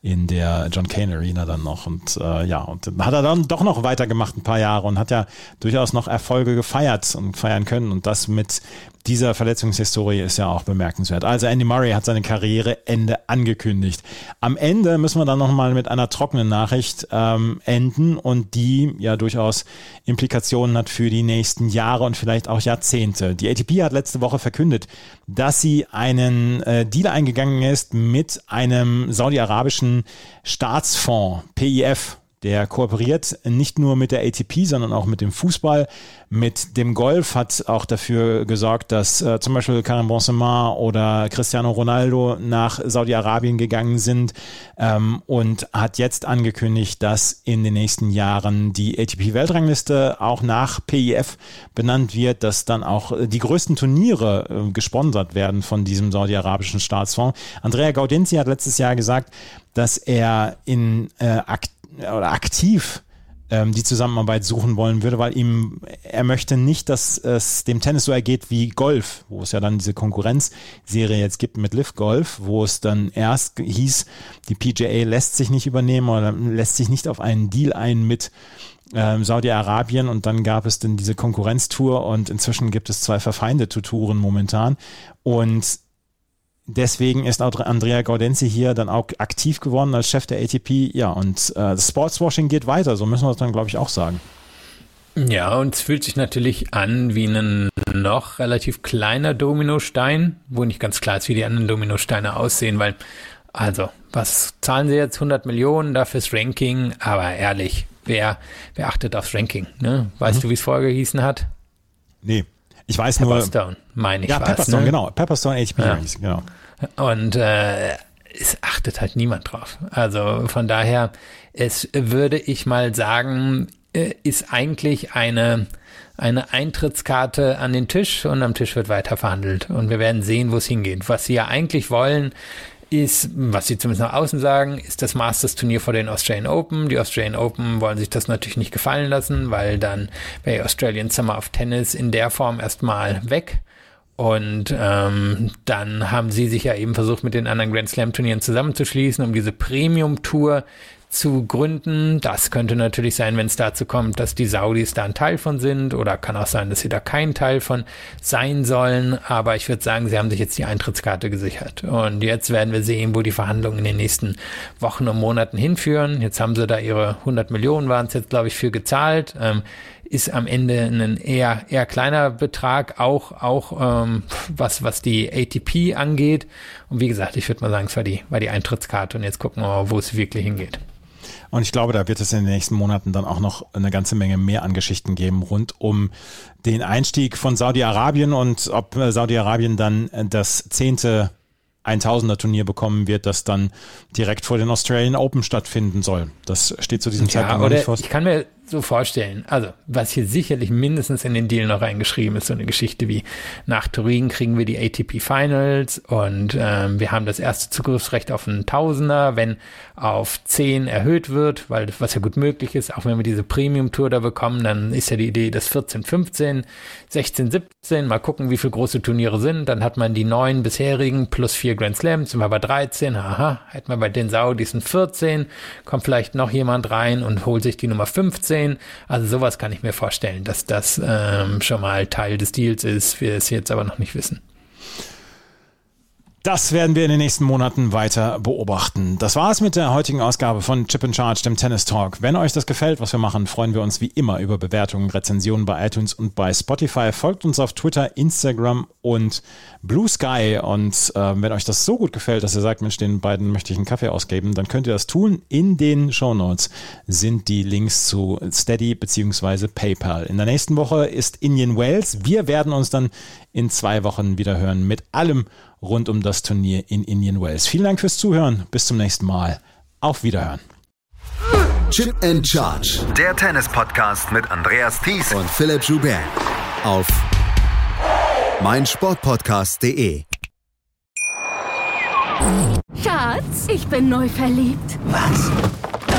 in der John Kane Arena dann noch. Und äh, ja, und dann hat er dann doch noch weitergemacht ein paar Jahre und hat ja durchaus noch Erfolge gefeiert und feiern können und das mit dieser Verletzungshistorie ist ja auch bemerkenswert. Also Andy Murray hat seine Karriereende angekündigt. Am Ende müssen wir dann nochmal mit einer trockenen Nachricht ähm, enden und die ja durchaus Implikationen hat für die nächsten Jahre und vielleicht auch Jahrzehnte. Die ATP hat letzte Woche verkündet, dass sie einen äh, Deal eingegangen ist mit einem saudi-arabischen Staatsfonds, PIF, der kooperiert nicht nur mit der ATP, sondern auch mit dem Fußball, mit dem Golf, hat auch dafür gesorgt, dass äh, zum Beispiel Karim Benzema oder Cristiano Ronaldo nach Saudi-Arabien gegangen sind ähm, und hat jetzt angekündigt, dass in den nächsten Jahren die ATP-Weltrangliste auch nach PIF benannt wird, dass dann auch die größten Turniere äh, gesponsert werden von diesem saudi-arabischen Staatsfonds. Andrea Gaudenzi hat letztes Jahr gesagt, dass er in äh, oder aktiv ähm, die Zusammenarbeit suchen wollen würde, weil ihm er möchte nicht, dass es dem Tennis so ergeht wie Golf, wo es ja dann diese Konkurrenzserie jetzt gibt mit Live Golf, wo es dann erst hieß, die PGA lässt sich nicht übernehmen oder lässt sich nicht auf einen Deal ein mit ähm, Saudi-Arabien. Und dann gab es dann diese Konkurrenztour und inzwischen gibt es zwei verfeindete Touren momentan. Und deswegen ist auch Andrea Gaudenzi hier dann auch aktiv geworden als Chef der ATP. Ja, und äh, das Sportswashing geht weiter, so müssen wir es dann, glaube ich, auch sagen. Ja, und es fühlt sich natürlich an wie ein noch relativ kleiner Dominostein, wo nicht ganz klar ist, wie die anderen Dominosteine aussehen, weil, also, was zahlen sie jetzt? 100 Millionen dafür das Ranking, aber ehrlich, wer, wer achtet aufs Ranking? Ne? Weißt mhm. du, wie es vorher gehießen hat? Nee. Ich weiß Pepperstone, nur. meine ich. Ja, was, Pepperstone, ne? genau. Pepperstone HP, ja. genau. Und äh, es achtet halt niemand drauf. Also von daher, es würde ich mal sagen, äh, ist eigentlich eine eine Eintrittskarte an den Tisch und am Tisch wird weiter verhandelt und wir werden sehen, wo es hingeht. Was sie ja eigentlich wollen, ist, was sie zumindest nach außen sagen, ist das Masters-Turnier vor den Australian Open. Die Australian Open wollen sich das natürlich nicht gefallen lassen, weil dann wäre Australian Summer of Tennis in der Form erstmal weg. Und ähm, dann haben sie sich ja eben versucht, mit den anderen Grand Slam Turnieren zusammenzuschließen, um diese Premium Tour zu gründen. Das könnte natürlich sein, wenn es dazu kommt, dass die Saudis da ein Teil von sind oder kann auch sein, dass sie da kein Teil von sein sollen. Aber ich würde sagen, sie haben sich jetzt die Eintrittskarte gesichert. Und jetzt werden wir sehen, wo die Verhandlungen in den nächsten Wochen und Monaten hinführen. Jetzt haben sie da ihre 100 Millionen waren es jetzt, glaube ich, für gezahlt. Ähm, ist am Ende ein eher eher kleiner Betrag, auch auch ähm, was was die ATP angeht. Und wie gesagt, ich würde mal sagen, es war die war die Eintrittskarte und jetzt gucken wir mal, wo es wirklich hingeht. Und ich glaube, da wird es in den nächsten Monaten dann auch noch eine ganze Menge mehr an Geschichten geben rund um den Einstieg von Saudi-Arabien und ob äh, Saudi-Arabien dann das zehnte 1000er Turnier bekommen wird, das dann direkt vor den Australian Open stattfinden soll. Das steht zu diesem ja, Zeitpunkt noch nicht fest. Ich kann mir so vorstellen. Also, was hier sicherlich mindestens in den Deal noch reingeschrieben ist, so eine Geschichte wie nach Turin kriegen wir die ATP Finals und ähm, wir haben das erste Zugriffsrecht auf einen Tausender, wenn auf 10 erhöht wird, weil was ja gut möglich ist, auch wenn wir diese Premium Tour da bekommen, dann ist ja die Idee, dass 14, 15, 16, 17, mal gucken, wie viele große Turniere sind, dann hat man die neun bisherigen plus vier Grand Slams, sind wir bei 13, aha, hätten wir bei den Saudis ein 14, kommt vielleicht noch jemand rein und holt sich die Nummer 15 sehen. Also sowas kann ich mir vorstellen, dass das ähm, schon mal Teil des Deals ist, wir es jetzt aber noch nicht wissen. Das werden wir in den nächsten Monaten weiter beobachten. Das war es mit der heutigen Ausgabe von Chip and Charge, dem Tennis Talk. Wenn euch das gefällt, was wir machen, freuen wir uns wie immer über Bewertungen, Rezensionen bei iTunes und bei Spotify. Folgt uns auf Twitter, Instagram und Blue Sky. Und äh, wenn euch das so gut gefällt, dass ihr sagt, Mensch, den beiden möchte ich einen Kaffee ausgeben, dann könnt ihr das tun. In den Show Notes sind die Links zu Steady bzw. PayPal. In der nächsten Woche ist Indian Wales. Wir werden uns dann in zwei Wochen wieder hören mit allem rund um das Turnier in Indian Wells. Vielen Dank fürs Zuhören. Bis zum nächsten Mal. Auf Wiederhören. Chip and Charge. Der Tennis-Podcast mit Andreas Thies und Philipp Joubert. Auf meinsportpodcast.de. Schatz, ich bin neu verliebt. Was?